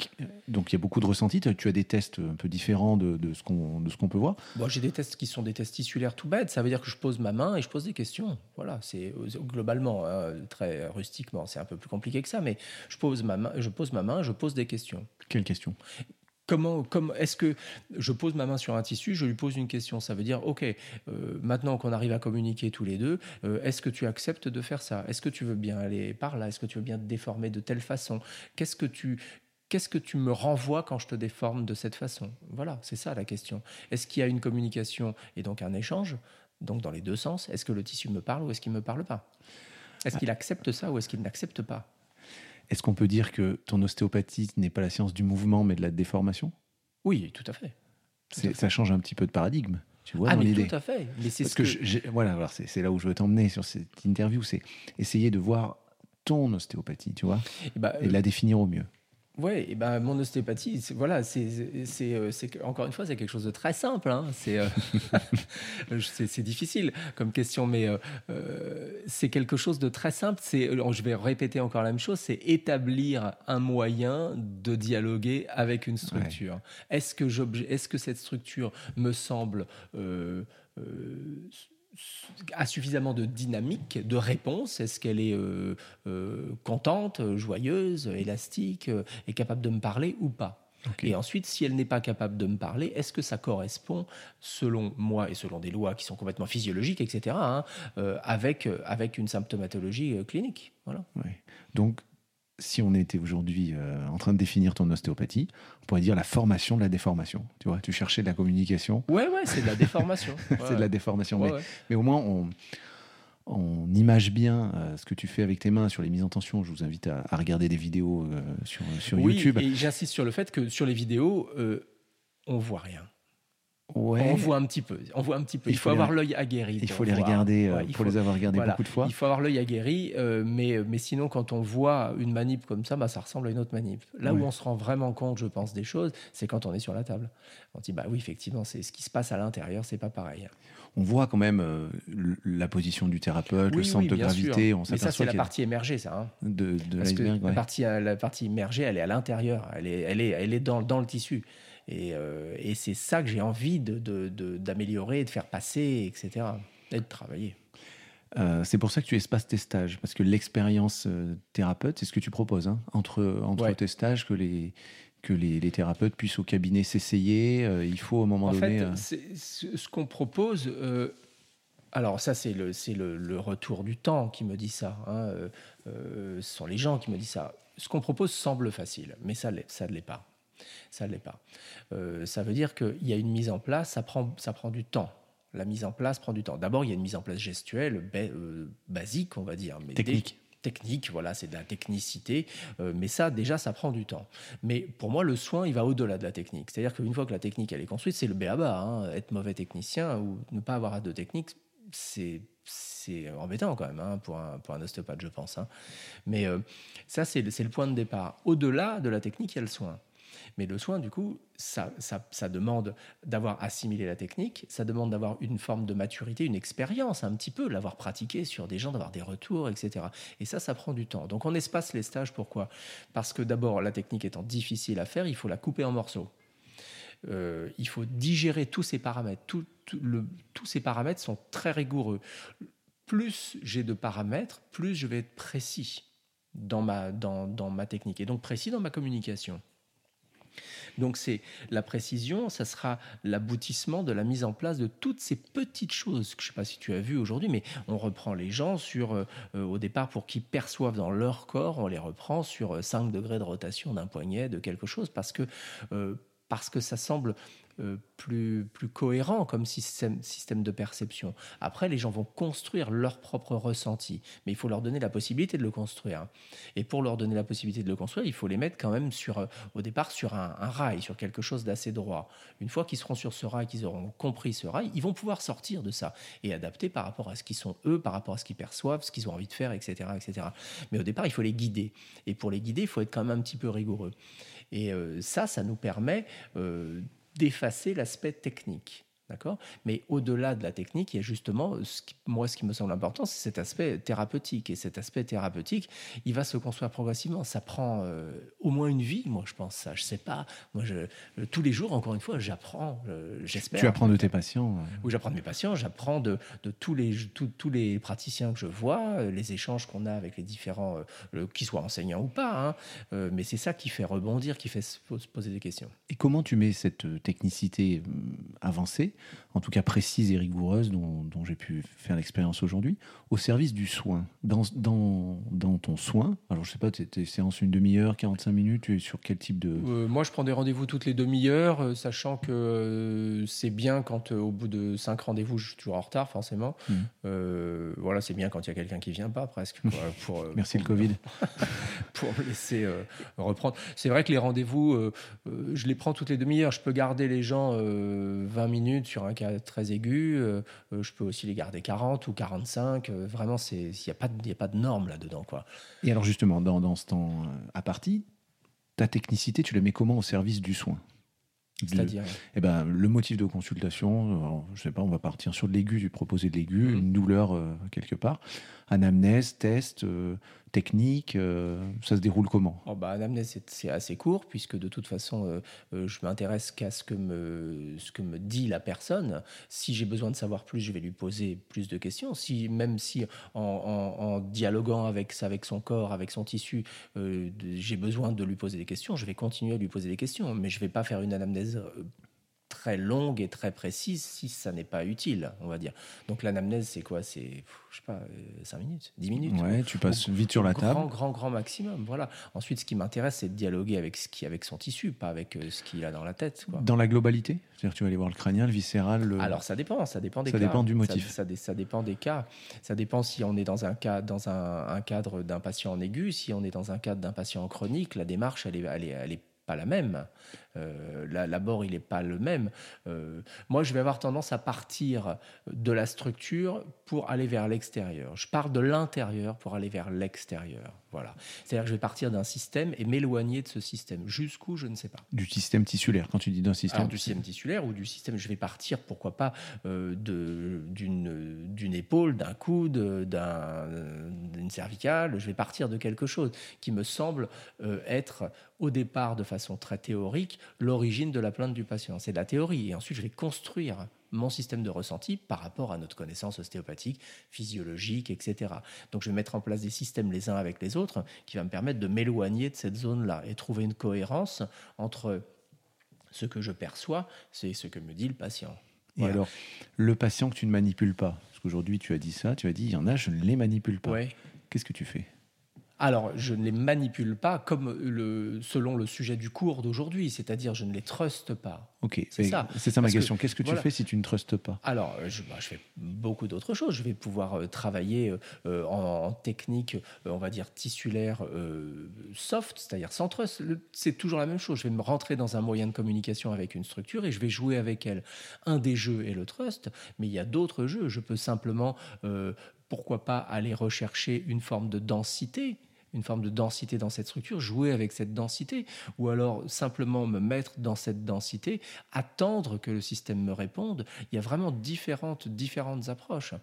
Donc il y a beaucoup de ressentis. Tu as des tests un peu différents de, de ce qu'on peut voir bon, J'ai des tests qui sont des tests tissulaires tout bêtes. Ça veut dire que je pose ma main et je pose des questions. Voilà, c'est euh, globalement, hein, très rustiquement, c'est un peu plus compliqué que ça, mais je pose ma main, je pose ma main, je pose des questions. Quelles questions? Comment, comment est-ce que je pose ma main sur un tissu, je lui pose une question. Ça veut dire, ok, euh, maintenant qu'on arrive à communiquer tous les deux, euh, est-ce que tu acceptes de faire ça? Est-ce que tu veux bien aller par là? Est-ce que tu veux bien te déformer de telle façon? Qu'est-ce que tu Qu'est-ce que tu me renvoies quand je te déforme de cette façon? Voilà, c'est ça la question. Est-ce qu'il y a une communication et donc un échange, donc dans les deux sens Est-ce que le tissu me parle ou est-ce qu'il ne me parle pas? Est-ce qu'il accepte ça ou est-ce qu'il n'accepte pas? Est-ce qu'on peut dire que ton ostéopathie n'est pas la science du mouvement, mais de la déformation? Oui, tout à fait. Ça change un petit peu de paradigme. Tu vois, ah, mais tout à fait. Mais c'est que, voilà, c'est là où je veux t'emmener sur cette interview, c'est essayer de voir ton ostéopathie, tu vois, et, eh ben, et la définir au mieux. Oui, et ben mon ostéopathie, voilà, c'est, euh, encore une fois, c'est quelque chose de très simple. Hein. Euh, c'est, c'est, difficile comme question, mais euh, c'est quelque chose de très simple. C'est, je vais répéter encore la même chose, c'est établir un moyen de dialoguer avec une structure. Est-ce que est-ce que cette structure me semble a suffisamment de dynamique, de réponse Est-ce qu'elle est, euh, euh, contente, joyeuse, élastique, euh, est capable de me parler ou pas? Et ensuite, si elle n'est pas capable de me parler, est-ce que ça correspond, selon moi et selon des lois qui sont complètement physiologiques, etc., hein, avec, avec une symptomatologie clinique? Voilà. Donc, si on était aujourd'hui euh, en train de définir ton ostéopathie, on pourrait dire la formation de la déformation. Tu vois, tu cherchais de la communication. Ouais, ouais, c'est de la déformation. c'est de la déformation. mais, mais, au moins, on, on image bien ce que tu fais avec tes mains sur les mises en tension. Je vous invite à, regarder des vidéos sur, sur oui, YouTube. Et j'insiste sur le fait que sur les vidéos, on voit rien. On voit un petit peu. On voit un petit peu. Il, faut, avoir l'œil aguerri. Il faut les regarder euh, pour les avoir regardés beaucoup de fois. Il faut avoir l'œil aguerri, euh, mais, mais sinon, quand on voit une manip comme ça, bah, ça ressemble à une autre manip. Là où on se rend vraiment compte, je pense, des choses, c'est quand on est sur la table. On dit, bah oui, effectivement, c'est ce qui se passe à l'intérieur, c'est pas pareil. On voit quand même euh, la position du thérapeute, le centre de gravité. On mais ça, c'est la partie émergée, ça. Hein. De, de la, partie, la partie immergée, elle est à l'intérieur. Elle est, elle est, elle est dans, dans le tissu. Euh, et, c'est ça que j'ai envie d'améliorer, de, de, faire passer, etc. Et de travailler. Euh, c'est pour ça que tu espaces tes stages, parce que l'expérience euh, thérapeute, c'est ce que tu proposes, hein, entre, entre tes stages, que les, que les, thérapeutes puissent au cabinet s'essayer. il faut au moment donné. En fait, ce qu'on propose. alors ça, c'est le, le, le, retour du temps qui me dit ça. Hein, ce sont les gens qui me disent ça. Ce qu'on propose semble facile, mais ça ne l'est pas. Ça ne l'est pas. Euh, ça veut dire qu'il y a une mise en place, ça prend, ça prend du temps. La mise en place prend du temps. D'abord, il y a une mise en place gestuelle, euh, basique, on va dire. Mais technique. technique, voilà, c'est de la technicité. Euh, mais ça, déjà, ça prend du temps. Mais pour moi, le soin, il va au-delà de la technique. C'est-à-dire qu'une fois que la technique, elle est construite, c'est le béaba. Hein. Être mauvais technicien ou ne pas avoir de technique, c'est c'est embêtant quand même hein, pour, un, pour un ostéopathe, je pense. Hein. Mais ça, c'est le point de départ. Au-delà de la technique, il y a le soin. Mais le soin, du coup, ça, demande d'avoir assimilé la technique, ça demande d'avoir une forme de maturité, une expérience un petit peu, l'avoir pratiqué sur des gens, d'avoir des retours, etc. Et ça, ça prend du temps. Donc on espace les stages, pourquoi? Parce que d'abord, la technique étant difficile à faire, il faut la couper en morceaux. Euh, il faut digérer tous ces paramètres. tous ces paramètres sont très rigoureux. Plus j'ai de paramètres, plus je vais être précis dans ma technique et donc précis dans ma communication. Donc c'est la précision, ça sera l'aboutissement de la mise en place de toutes ces petites choses que je ne sais pas si tu as vu aujourd'hui, mais on reprend les gens sur, euh, au départ, pour qu'ils perçoivent dans leur corps, on les reprend sur 5 degrés de rotation d'un poignet, de quelque chose, parce que, euh, parce que ça semble euh, plus, plus cohérent comme système, système de perception. Après, les gens vont construire leur propre ressenti, mais il faut leur donner la possibilité de le construire. Et pour leur donner la possibilité de le construire, il faut les mettre quand même sur, euh, au départ sur un, rail, sur quelque chose d'assez droit. Une fois qu'ils seront sur ce rail, qu'ils auront compris ce rail, ils vont pouvoir sortir de ça et adapter par rapport à ce qu'ils sont eux, par rapport à ce qu'ils perçoivent, ce qu'ils ont envie de faire, etc., etc. Mais au départ, il faut les guider. Et pour les guider, il faut être quand même un petit peu rigoureux. Et euh, ça, ça nous permet d'effacer l'aspect technique. D'accord? Mais au-delà de la technique, il y a justement, ce moi, ce qui me semble important, c'est cet aspect thérapeutique. Et cet aspect thérapeutique, il va se construire progressivement. Ça prend euh, au moins une vie, moi, je pense ça. Je sais pas. Moi, je, euh, tous les jours, encore une fois, j'apprends, euh, j'espère. Tu apprends de tes patients Oui, j'apprends de mes patients, j'apprends de, de, tous, les, tous les praticiens que je vois, les échanges qu'on a avec les différents, qu'ils soient enseignants ou pas. Hein. mais c'est ça qui fait rebondir, qui fait se poser des questions. Et comment tu mets cette technicité avancée en tout cas précise et rigoureuse, dont, j'ai pu faire l'expérience aujourd'hui, au service du soin. Dans, dans, dans ton soin, alors je sais pas, tes, séances une demi-heure, 45 minutes, tu es sur quel type de... Euh, moi, je prends des rendez-vous toutes les demi-heures, euh, sachant que euh, c'est bien quand au bout de cinq rendez-vous, je suis toujours en retard, forcément. Mmh. voilà, c'est bien quand il y a quelqu'un qui vient pas, presque. Pour, Merci le Covid. pour me laisser reprendre. C'est vrai que les rendez-vous, je les prends toutes les demi-heures. Je peux garder les gens 20 minutes sur un cas très aigu. Euh, euh, je peux aussi les garder 40 ou 45. Euh, vraiment, il n'y a, pas de, a pas de norme là-dedans. Quoi. Et alors justement, dans, dans ce temps à partie, ta technicité, tu la mets comment au service du soin? C'est-à-dire? Eh ben, Le motif de consultation, je sais pas, on va partir sur de l'aigu, du proposé de l'aigu, mmh. une douleur quelque part. Anamnèse, test, technique euh, Ça se déroule comment? Oh bah, c'est assez court, puisque de toute façon, euh, euh, je m'intéresse qu'à ce, que me, ce que me dit la personne. Si j'ai besoin de savoir plus, je vais lui poser plus de questions. Si, même si en, dialoguant avec, avec son corps, avec son tissu, j'ai besoin de lui poser des questions, je vais continuer à lui poser des questions, mais je ne vais pas faire une anamnèse très longue et très précise si ça n'est pas utile, on va dire. Donc l'anamnèse, c'est quoi? C'est, je sais pas, 5 minutes, 10 minutes. Ouais, tu passes vite sur la grand, table. Grand, grand maximum, voilà. Ensuite, ce qui m'intéresse, c'est de dialoguer avec, ce qui, avec son tissu, pas avec ce qu'il a dans la tête. Quoi. Dans la globalité? C'est-à-dire tu vas aller voir le crânien, le viscéral le... Alors ça dépend, ça dépend des ça cas. dépend du motif. Ça, ça, ça, dépend des cas. Ça dépend si on est dans un, cas, dans un, un cadre d'un patient en aigu, si on est dans un cadre d'un patient en chronique, la démarche, elle est, elle est, elle est pas la même. Euh, L'abord, il n'est pas le même. Euh, moi, je vais avoir tendance à partir de la structure pour aller vers l'extérieur. Je pars de l'intérieur pour aller vers l'extérieur. Voilà. C'est-à-dire que je vais partir d'un système et m'éloigner de ce système. Jusqu'où, je ne sais pas. Du système tissulaire, quand tu dis d'un système Alors, Du système tissulaire ou du système, je vais partir, pourquoi pas, euh, d'une épaule, d'un coude, d'une cervicale. Je vais partir de quelque chose qui me semble euh, être, au départ, de façon très théorique, l'origine de la plainte du patient. C'est de la théorie. Et ensuite, je vais construire mon système de ressenti par rapport à notre connaissance ostéopathique, physiologique, etc. Donc je vais mettre en place des systèmes les uns avec les autres qui va me permettre de m'éloigner de cette zone-là et trouver une cohérence entre ce que je perçois, c'est ce que me dit le patient. Et voilà. alors, le patient que tu ne manipules pas, parce qu'aujourd'hui tu as dit ça, tu as dit il y en a, je ne les manipule pas. Ouais. Qu'est-ce que tu fais? Alors, je ne les manipule pas comme le, selon le sujet du cours d'aujourd'hui, c'est-à-dire je ne les truste pas. Ok, c'est ça. C'est ça ma Parce question. que, Qu'est-ce que tu fais si tu ne trustes pas Alors, je, bah, je, fais beaucoup d'autres choses. Je vais pouvoir euh, travailler euh, en, en, technique, euh, on va dire tissulaire soft, c'est-à-dire sans trust. C'est toujours la même chose. Je vais me rentrer dans un moyen de communication avec une structure et je vais jouer avec elle. Un des jeux est le trust, mais il y a d'autres jeux. Je peux simplement, euh, pourquoi pas, aller rechercher une forme de densité une forme de densité dans cette structure, jouer avec cette densité, ou alors simplement me mettre dans cette densité, attendre que le système me réponde. Il y a vraiment différentes, différentes approches.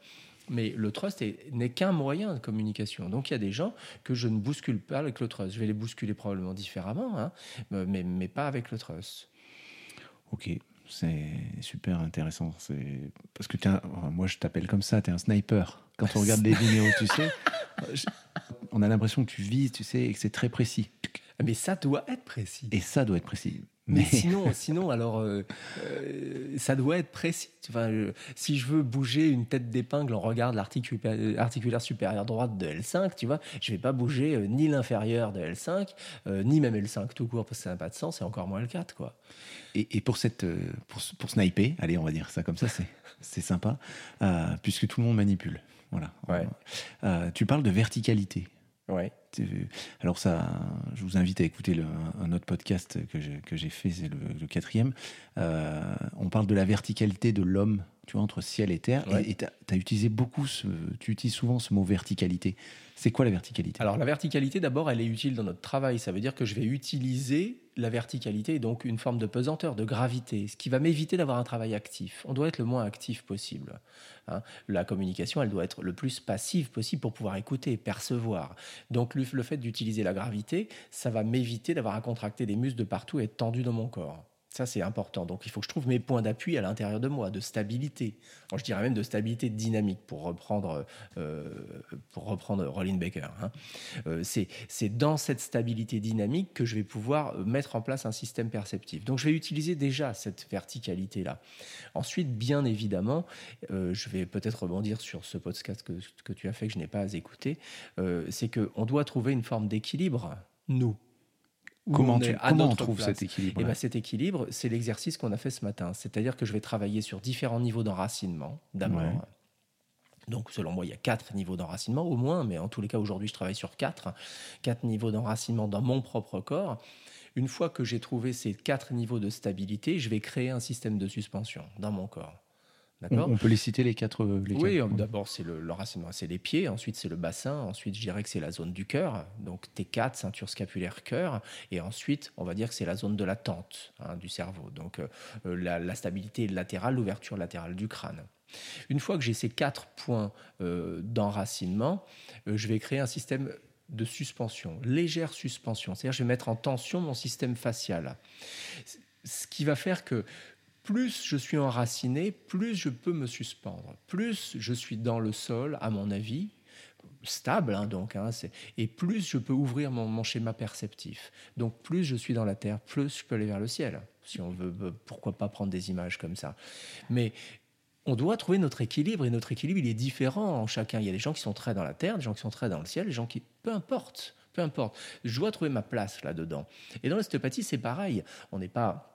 Mais le trust n'est qu'un moyen de communication. Donc il y a des gens que je ne bouscule pas avec le trust. Je vais les bousculer probablement différemment, hein, mais, mais pas avec le trust. Ok, c'est super intéressant. Parce que un... moi je t'appelle comme ça, tu es un sniper. Quand on regarde les vidéos, tu sais, on a l'impression que tu vises, tu sais, et que c'est très précis. Mais ça doit être précis. Et ça doit être précis. Mais, Mais sinon, sinon, alors, euh, euh, ça doit être précis. Enfin, si je veux bouger une tête d'épingle en regard de l'articulaire supérieur droite de L5, tu vois, je vais pas bouger euh, ni l'inférieur de L5, ni même L5 tout court, parce que ça n'a pas de sens, et encore moins L4, quoi. Et, et pour, cette, pour, pour, sniper, allez, on va dire ça comme ça, c'est sympa, euh, puisque tout le monde manipule. Voilà. Ouais. Euh, tu parles de verticalité. Ouais. Alors ça, je vous invite à écouter le, un autre podcast que j'ai fait, c'est le, le, quatrième. Euh, on parle de la verticalité de l'homme, tu vois, entre ciel et terre. Ouais. Et tu as, utilisé beaucoup, ce, tu utilises souvent ce mot verticalité. C'est quoi la verticalité? Alors la verticalité, d'abord, elle est utile dans notre travail. Ça veut dire que je vais utiliser la verticalité, donc une forme de pesanteur, de gravité, ce qui va m'éviter d'avoir un travail actif. On doit être le moins actif possible. Hein. La communication, elle doit être le plus passive possible pour pouvoir écouter, percevoir. Donc le, le fait d'utiliser la gravité, ça va m'éviter d'avoir à contracter des muscles de partout et être tendu dans mon corps. Ça, c'est important. Donc, il faut que je trouve mes points d'appui à l'intérieur de moi, de stabilité. Je dirais même de stabilité dynamique, pour reprendre, euh, pour reprendre Rollin Baker. Hein. Euh, c'est dans cette stabilité dynamique que je vais pouvoir mettre en place un système perceptif. Donc, je vais utiliser déjà cette verticalité-là. Ensuite, bien évidemment, euh, je vais peut-être rebondir sur ce podcast que, que, tu as fait, que je n'ai pas écouté, euh, c'est qu'on doit trouver une forme d'équilibre, nous, Comment, tu, comment on trouve place. cet équilibre eh ben, Cet équilibre, c'est l'exercice qu'on a fait ce matin. C'est-à-dire que je vais travailler sur différents niveaux d'enracinement, d'abord. Ouais. Donc, selon moi, il y a quatre niveaux d'enracinement, au moins, mais en tous les cas, aujourd'hui, je travaille sur quatre. Quatre niveaux d'enracinement dans mon propre corps. Une fois que j'ai trouvé ces quatre niveaux de stabilité, je vais créer un système de suspension dans mon corps. On, on, peut les citer les quatre. Les oui, d'abord c'est l'enracinement, c'est les pieds, ensuite c'est le bassin, ensuite je dirais que c'est la zone du cœur, donc T4, ceinture scapulaire cœur, et ensuite on va dire que c'est la zone de la tente hein, du cerveau, donc euh, la, la, stabilité latérale, l'ouverture latérale du crâne. Une fois que j'ai ces quatre points euh, d'enracinement, euh, je vais créer un système de suspension, légère suspension, c'est-à-dire je vais mettre en tension mon système facial, ce qui va faire que plus je suis enraciné, plus je peux me suspendre. Plus je suis dans le sol, à mon avis, stable, hein, donc, hein, et plus je peux ouvrir mon, schéma perceptif. Donc plus je suis dans la terre, plus je peux aller vers le ciel. Si on veut, euh, pourquoi pas prendre des images comme ça. Mais on doit trouver notre équilibre, et notre équilibre, il est différent en chacun. Il y a des gens qui sont très dans la terre, des gens qui sont très dans le ciel, des gens qui, peu importe, peu importe. Je dois trouver ma place là-dedans. Et dans l'ostéopathie, c'est pareil. On n'est pas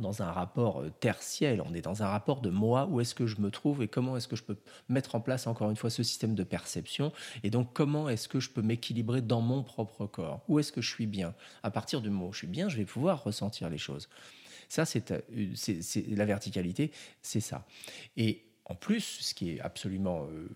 dans un rapport euh, tertiel, on est dans un rapport de moi, où est-ce que je me trouve et comment est-ce que je peux mettre en place encore une fois ce système de perception et donc comment est-ce que je peux m'équilibrer dans mon propre corps, où est-ce que je suis bien? À partir du mot je suis bien, je vais pouvoir ressentir les choses. Ça, c'est euh, la verticalité, c'est ça. Et en plus, ce qui est absolument euh,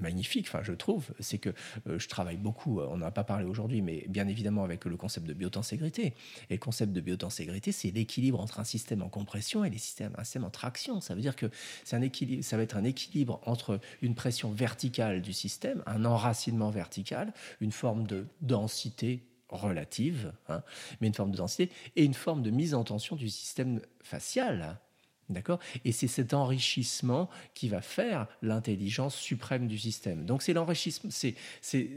magnifique, enfin, je trouve, c'est que euh, je travaille beaucoup, on n'en a pas parlé aujourd'hui, mais bien évidemment avec le concept de biotenségrité. Et le concept de biotenségrité, c'est l'équilibre entre un système en compression et les systèmes, un système en traction. Ça veut dire que c'est un équilibre, ça va être un équilibre entre une pression verticale du système, un enracinement vertical, une forme de densité relative, hein, mais une forme de densité, et une forme de mise en tension du système facial. D'accord? Et c'est cet enrichissement qui va faire l'intelligence suprême du système. Donc c'est l'enrichissement, c'est,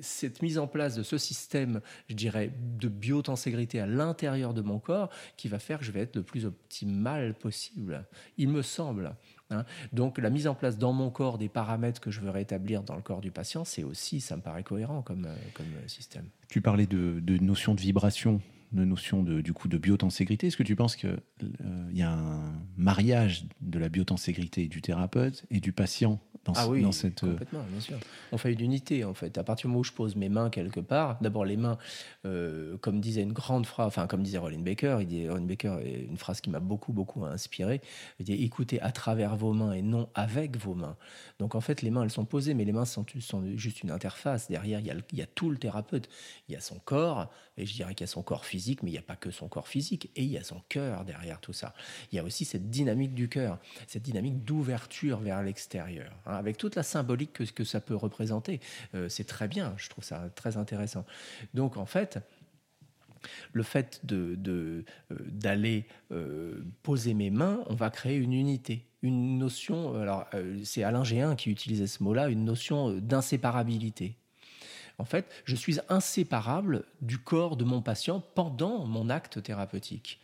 cette mise en place de ce système, je dirais, de biotenségrité à l'intérieur de mon corps qui va faire que je vais être le plus optimal possible. Il me semble. Hein. Donc la mise en place dans mon corps des paramètres que je veux rétablir dans le corps du patient, c'est aussi, ça me paraît cohérent comme, euh, euh, système. Tu parlais de, de notion de vibration de notion de, du coup de biotenségrité. Est-ce que tu penses qu'il euh, y a un mariage de la biotenségrité du thérapeute et du patient ah oui, complètement, bien sûr. On fait une unité, en fait. À partir du moment où je pose mes mains quelque part, d'abord les mains, euh, comme disait une grande phrase, enfin, comme disait Roland Baker, il dit, Roland Baker, une phrase qui m'a beaucoup, beaucoup inspiré. Il dit écoutez à travers vos mains et non avec vos mains. Donc, en fait, les mains, elles sont posées, mais les mains sont, sont juste une interface. Derrière, il y, a, il y a tout le thérapeute. Il y a son corps, et je dirais qu'il y a son corps physique, mais il n'y a pas que son corps physique, et il y a son cœur derrière tout ça. Il y a aussi cette dynamique du cœur, cette dynamique d'ouverture vers l'extérieur. Hein avec toute la symbolique que, ça peut représenter. Euh, c'est très bien, je trouve ça très intéressant. Donc en fait, le fait d'aller de, d'aller euh, poser mes mains, on va créer une unité, une notion, alors euh, c'est Alain Géin qui utilisait ce mot-là, une notion d'inséparabilité. En fait, je suis inséparable du corps de mon patient pendant mon acte thérapeutique.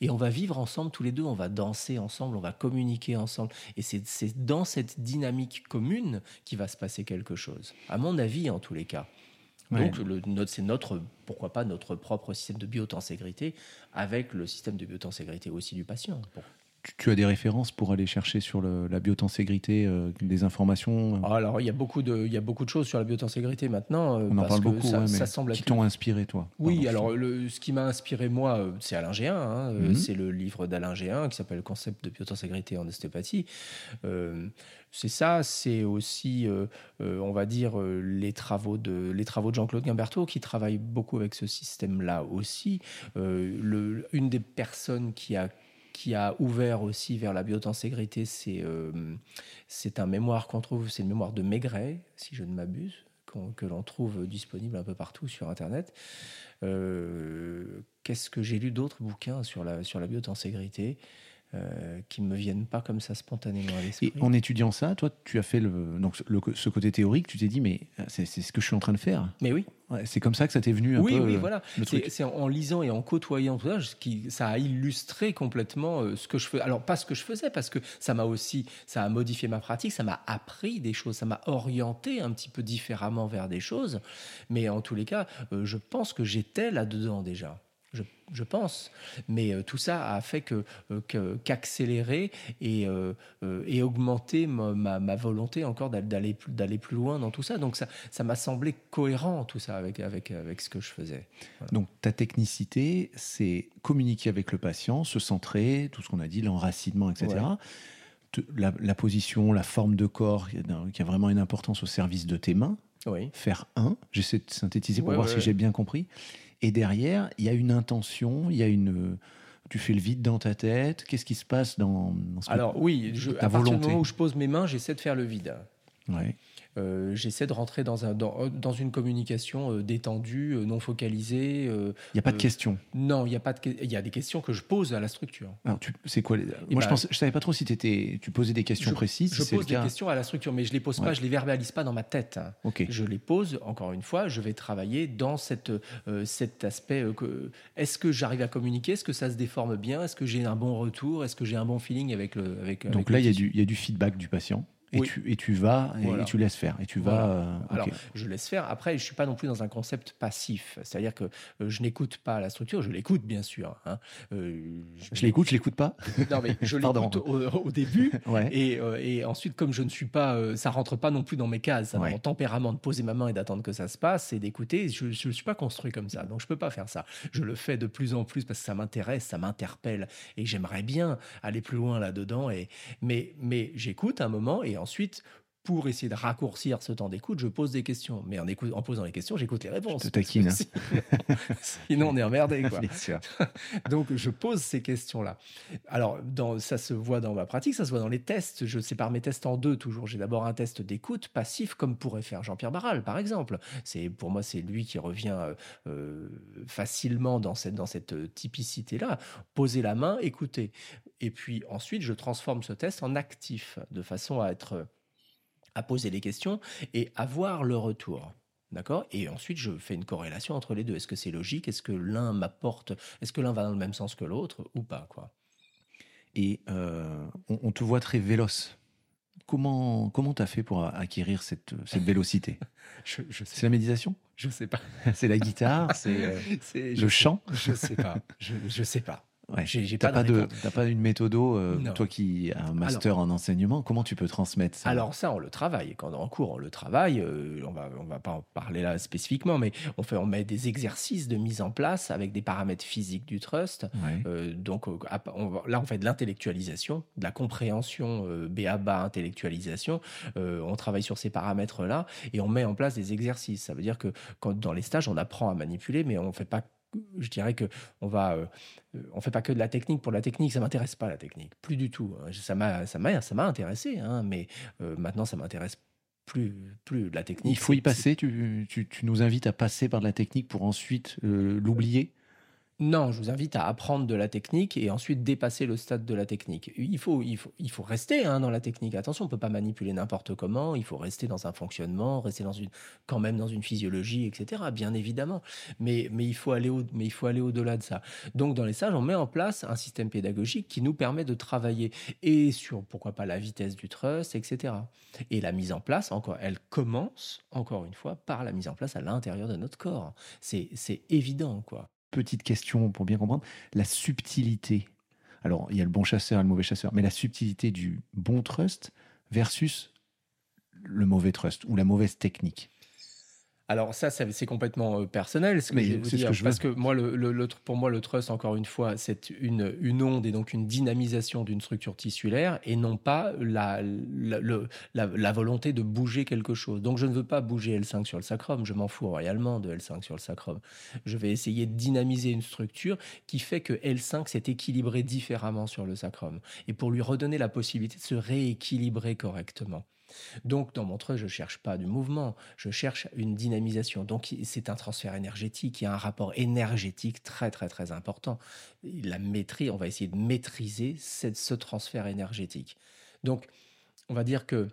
Et on va vivre ensemble tous les deux, on va danser ensemble, on va communiquer ensemble. Et c'est dans cette dynamique commune qui va se passer quelque chose. À mon avis, en tous les cas. Donc, c'est notre, pourquoi pas, notre propre système de biotenségrité avec le système de biotenségrité aussi du patient tu, as des références pour aller chercher sur la biotenségrité euh, des informations? Euh Alors, il y, a beaucoup de, il y a beaucoup de choses sur la biotenségrité maintenant. Euh, On en parle beaucoup, ça, ça semble qui t'ont inspiré, toi Oui, alors le, ce qui m'a inspiré, moi, c'est Alain Géin. Hein, mhm. C'est le livre d'Alain Géin qui s'appelle Concept de biotenségrité en ostéopathie. c'est ça, c'est aussi, on va dire, les travaux de, les travaux de Jean-Claude Guimberteau qui travaille beaucoup avec ce système-là aussi. Le, une des personnes qui a qui a ouvert aussi vers la biotenségrité, c'est euh, un mémoire qu'on trouve, c'est le mémoire de Maigret, si je ne m'abuse, que l'on trouve disponible un peu partout sur Internet. Euh, qu'est-ce que j'ai lu d'autres bouquins sur la, sur la biotenségrité euh, qui ne me viennent pas comme ça spontanément à l'esprit. Et en étudiant ça, toi, tu as fait le, donc ce côté théorique, tu t'es dit, mais c'est ce que je suis en train de faire. Mais oui. c'est comme ça que ça t'est venu un oui, peu. Oui, oui, voilà. C'est en lisant et en côtoyant tout ça, qui, ça a illustré complètement euh, ce que je fais. Alors, pas ce que je faisais, parce que ça m'a aussi, ça a modifié ma pratique, ça m'a appris des choses, ça m'a orienté un petit peu différemment vers des choses. Mais en tous les cas, euh, je pense que j'étais là-dedans déjà je, pense. Mais euh, tout ça a fait que, euh, qu'accélérer et, euh, et augmenter ma, ma, volonté encore d'aller, d'aller plus loin dans tout ça. Donc ça, ça m'a semblé cohérent tout ça avec, avec, avec ce que je faisais. Donc ta technicité, c'est communiquer avec le patient, se centrer, tout ce qu'on a dit, l'enracinement, etc. La, la, position, la forme de corps, qui a vraiment une importance au service de tes mains. Oui. Faire un. J'essaie de synthétiser pour voir si j'ai bien compris. Et derrière, il y a une intention, il y a une. Tu fais le vide dans ta tête. Qu'est-ce qui se passe dans, Alors oui, je, à partir du moment où je pose mes mains, j'essaie de faire le vide. Ouais. Euh, j'essaie de rentrer dans, un, dans, dans une communication euh, détendue, euh, non focalisée. Il n'y a pas de questions Non, il y a pas de il y a des questions que je pose à la structure. Alors, c'est quoi les... Moi, je ben, pense, je savais pas trop si étais, tu posais des questions précises. Je pose des questions à la structure, mais je les pose pas, je les verbalise pas dans ma tête. Ok. Je les pose. Encore une fois, je vais travailler dans cette, cet aspect. que Est-ce que j'arrive à communiquer Est-ce que ça se déforme bien Est-ce que j'ai un bon retour Est-ce que j'ai un bon feeling avec le avec Donc là, il y, y, a du feedback du patient et, tu, et tu vas et, tu laisses faire. Et tu vas. Euh, Alors, je laisse faire. Après, je suis pas non plus dans un concept passif. C'est-à-dire que euh, je n'écoute pas la structure. Je l'écoute, bien sûr. Hein. Euh, je, l'écoute, je l'écoute pas. Non, mais je l'écoute au, début. et, et, ensuite, comme je ne suis pas, ça rentre pas non plus dans mes cases, ça, mon tempérament de poser ma main et d'attendre que ça se passe et d'écouter. Je ne suis pas construit comme ça. Donc, je peux pas faire ça. Je le fais de plus en plus parce que ça m'intéresse, ça m'interpelle et j'aimerais bien aller plus loin là-dedans. Et mais mais j'écoute un moment et ensuite, pour essayer de raccourcir ce temps d'écoute, je pose des questions. Mais en, en posant les questions, j'écoute les réponses. Je te taquine. Sinon, on est emmerdé. Quoi. Donc, je pose ces questions-là. Alors, dans, ça se voit dans ma pratique, ça se voit dans les tests. Je sépare mes tests en deux toujours. J'ai d'abord un test d'écoute passif, comme pourrait faire Jean-Pierre Barral, par exemple. C'est Pour moi, c'est lui qui revient euh, euh, facilement dans cette, dans cette euh, typicité-là. Poser la main, écouter. Et puis ensuite, je transforme ce test en actif, de façon à être à poser les questions et avoir le retour. D'accord? Et ensuite, je fais une corrélation entre les deux. Est-ce que c'est logique? Est-ce que l'un m'apporte? Est-ce que l'un va dans le même sens que l'autre? Ou pas quoi Et euh, on, te voit très véloce. Comment comment t'as fait pour acquérir cette, cette vélocité? Je, C'est la méditation? Je sais pas. c'est la guitare? C'est euh, le chant? Je sais pas. Je, je sais pas. Ouais. J'ai pas, pas, de, pas une méthode, euh, toi qui as un master en enseignement, comment tu peux transmettre ça? Alors ça, on le travaille. Quand en cours, on le travaille. Euh, on va, on va pas en parler là spécifiquement, mais on fait, on met des exercices de mise en place avec des paramètres physiques du trust. Euh, donc là, on fait de l'intellectualisation, de la compréhension BABA intellectualisation. on travaille sur ces paramètres-là et on met en place des exercices. Ça veut dire que quand dans les stages, on apprend à manipuler, mais on fait pas je dirais que on va, euh, on fait pas que de la technique pour la technique. Ça m'intéresse pas la technique, plus du tout. Hein. Ça m'a, ça m'a, ça m'a intéressé, hein, mais euh, maintenant ça m'intéresse plus, plus la technique. Il faut y passer. Tu, tu, tu, nous invites à passer par la technique pour ensuite euh, l'oublier? Non, je vous invite à apprendre de la technique et ensuite dépasser le stade de la technique. Il faut, il faut, il faut rester hein, dans la technique. Attention, on ne peut pas manipuler n'importe comment. Il faut rester dans un fonctionnement, rester dans une, quand même dans une physiologie, etc. Bien évidemment. Mais, mais il faut aller au, mais il faut aller au-delà de ça. Donc, dans les stages, on met en place un système pédagogique qui nous permet de travailler et sur, pourquoi pas, la vitesse du trust, etc. Et la mise en place, encore, elle commence, encore une fois, par la mise en place à l'intérieur de notre corps. C'est, c'est évident, quoi petite question pour bien comprendre, la subtilité. Alors, il y a le bon chasseur et le mauvais chasseur, mais la subtilité du bon trust versus le mauvais trust ou la mauvaise technique. Alors ça, c'est complètement euh, personnel, ce que je dire, parce que moi, le, pour moi, le trust, encore une fois, c'est une, une onde et donc une dynamisation d'une structure tissulaire et non pas la, la, volonté de bouger quelque chose. Donc je ne veux pas bouger L5 sur le sacrum, je m'en fous royalement de L5 sur le sacrum. Je vais essayer de dynamiser une structure qui fait que L5 s'est équilibré différemment sur le sacrum et pour lui redonner la possibilité de se rééquilibrer correctement. Donc, dans mon trust, je cherche pas du mouvement, je cherche une dynamisation. Donc, c'est un transfert énergétique. Il y a un rapport énergétique très, très, très important. La maîtrise, on va essayer de maîtriser ce transfert énergétique. Donc, on va dire que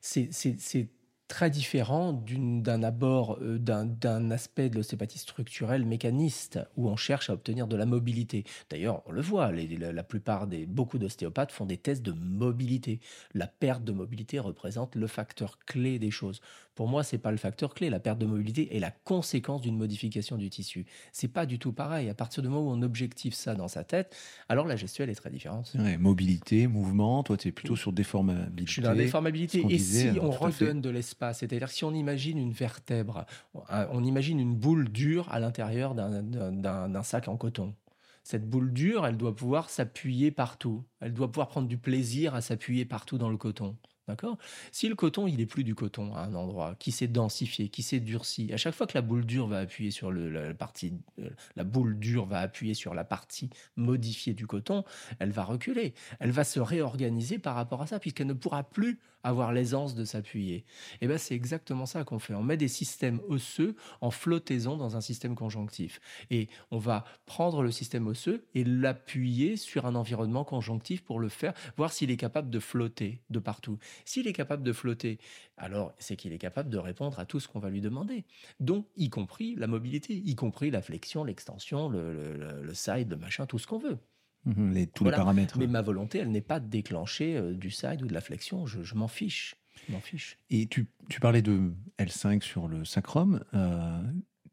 c'est très différent d'un abord, euh, d'un aspect de l'ostéopathie structurelle mécaniste, où on cherche à obtenir de la mobilité. D'ailleurs, on le voit, la, plupart des, beaucoup d'ostéopathes font des tests de mobilité. La perte de mobilité représente le facteur clé des choses. Pour moi, c'est pas le facteur clé. La perte de mobilité est la conséquence d'une modification du tissu. C'est pas du tout pareil. À partir du moment où on objective ça dans sa tête, alors la gestuelle est très différente. mobilité, mouvement, toi, tu es plutôt sur déformabilité. Je suis dans la déformabilité. Et si on redonne de l'espace, c'est-à-dire si on imagine une vertèbre, on imagine une boule dure à l'intérieur d'un sac en coton. Cette boule dure, elle doit pouvoir s'appuyer partout. Elle doit pouvoir prendre du plaisir à s'appuyer partout dans le coton. D'accord? Si le coton, il est plus du coton à un endroit, qui s'est densifié, qui s'est durci, à chaque fois que la boule dure va appuyer sur la, partie, euh, la boule dure va appuyer sur la partie modifiée du coton, elle va reculer. Elle va se réorganiser par rapport à ça, puisqu'elle ne pourra plus avoir l'aisance de s'appuyer. Et ben c'est exactement ça qu'on fait. On met des systèmes osseux en flottaison dans un système conjonctif. Et on va prendre le système osseux et l'appuyer sur un environnement conjonctif pour le faire, voir s'il est capable de flotter de partout. S'il est capable de flotter, alors c'est qu'il est capable de répondre à tout ce qu'on va lui demander, dont y compris la mobilité, y compris la flexion, l'extension, le, side, le machin, tout ce qu'on veut. Mhm, les, tous les paramètres. Mais ma volonté, elle n'est pas de déclencher euh, du side ou de la flexion, je, m'en fiche. m'en fiche. Et tu, parlais de L5 sur le sacrum. Euh,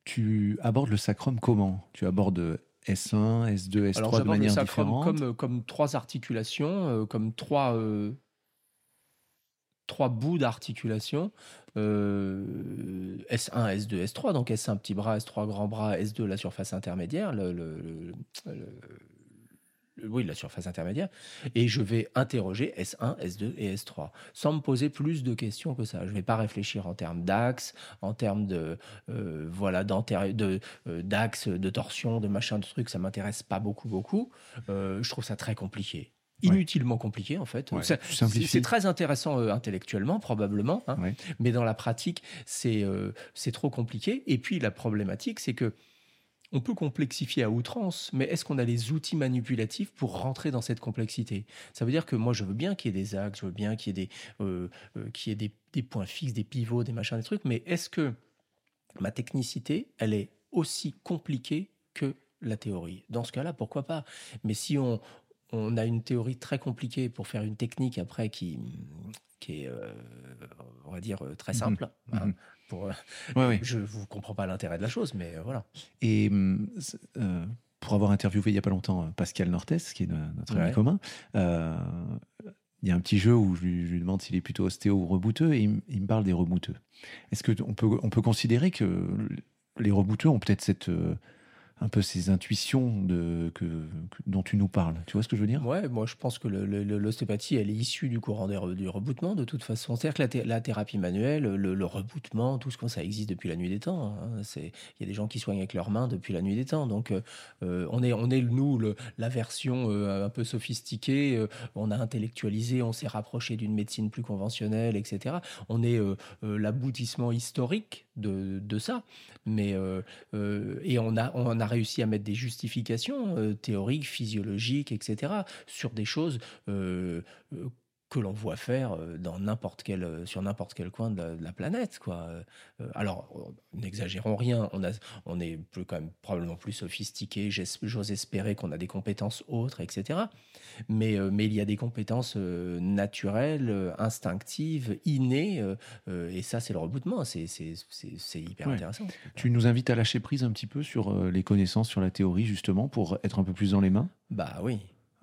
tu abordes le sacrum comment? Tu abordes S1, S2, S3 de manière différente comme, comme trois articulations, euh, comme trois trois bouts d'articulation, euh, S1, S2, S3, donc S1 petit bras, S3 grand bras, S2 la surface intermédiaire, le, oui, la surface intermédiaire, et je vais interroger S1, S2 et S3, sans me poser plus de questions que ça. Je ne vais pas réfléchir en termes d'axe, en termes de euh, voilà de euh, d'axe, de torsion, de machin, de trucs. Ça m'intéresse pas beaucoup, beaucoup. je trouve ça très compliqué inutilement compliqué en fait. c'est très intéressant euh, intellectuellement probablement, hein. mais dans la pratique c'est euh, c'est trop compliqué. Et puis la problématique c'est que on peut complexifier à outrance, mais est-ce qu'on a les outils manipulatifs pour rentrer dans cette complexité? Ça veut dire que moi, je veux bien qu'il y ait des axes, je veux bien qu'il y ait, des, euh, qu'il y ait des, points fixes, des pivots, des machins, des trucs, mais est-ce que ma technicité, elle est aussi compliquée que la théorie? Dans ce cas-là, pourquoi pas? Mais si on, on a une théorie très compliquée pour faire une technique après qui, qui est, euh, on va dire, euh, très simple. Mhm. Hein, mhm. pour, euh, Je ne vous comprends pas l'intérêt de la chose, mais voilà. Et pour avoir interviewé il n'y a pas longtemps Pascal Nortes, qui est notre ami commun, il y a un petit jeu où je lui, demande s'il est plutôt ostéo ou rebouteux, et il, il me parle des rebouteux. Est-ce qu'on peut, on peut considérer que les rebouteux ont peut-être cette un peu ces intuitions de, que, dont tu nous parles. Tu vois ce que je veux dire? Ouais, moi je pense que l'ostéopathie, elle est issue du courant du reboutement de toute façon. C'est-à-dire que la, thérapie manuelle, le, reboutement, tout ce que ça existe depuis la nuit des temps. Hein. Il y a des gens qui soignent avec leurs mains depuis la nuit des temps. Donc euh, on, est, on est, nous, la version euh, un peu sophistiquée. Euh, on a intellectualisé, on s'est rapproché d'une médecine plus conventionnelle, etc. On est l'aboutissement historique de, de, ça. Mais, et on a, on a a réussi à mettre des justifications euh, théoriques, physiologiques, etc., sur des choses euh, euh, que l'on voit faire dans n'importe quel, sur n'importe quel coin de la, planète. Quoi. Alors, n'exagérons rien, on, a, on est plus, quand même probablement plus sophistiqué, j'ose espérer qu'on a des compétences autres, etc. Mais, mais il y a des compétences naturelles, instinctives, innées, et ça, c'est le reboutement, c'est hyper intéressant. Tu nous invites à lâcher prise un petit peu sur les connaissances, sur la théorie, justement, pour être un peu plus dans les mains? Bah oui.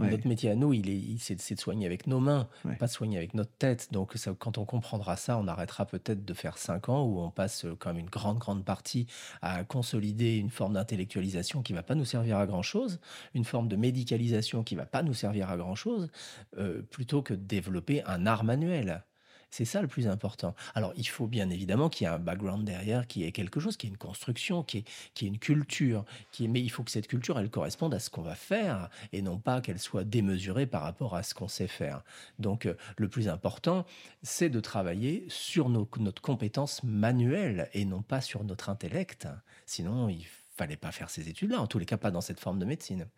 Notre métier à nous, il est, c'est, de soigner avec nos mains, pas de soigner avec notre tête. Donc, ça, quand on comprendra ça, on arrêtera peut-être de faire cinq ans où on passe euh, quand même une grande, grande partie à consolider une forme d'intellectualisation qui va pas nous servir à grand chose, une forme de médicalisation qui va pas nous servir à grand chose, euh, plutôt que de développer un art manuel. C'est ça le plus important. Alors, il faut bien évidemment qu'il y ait un background derrière, qui ait quelque chose, qui ait une construction, qui ait, qui une culture. Mais il faut que cette culture, elle corresponde à ce qu'on va faire et non pas qu'elle soit démesurée par rapport à ce qu'on sait faire. Donc, euh, le plus important, c'est de travailler sur notre compétence manuelle et non pas sur notre intellect. Sinon, il fallait pas faire ces études-là, en tous les cas pas dans cette forme de médecine.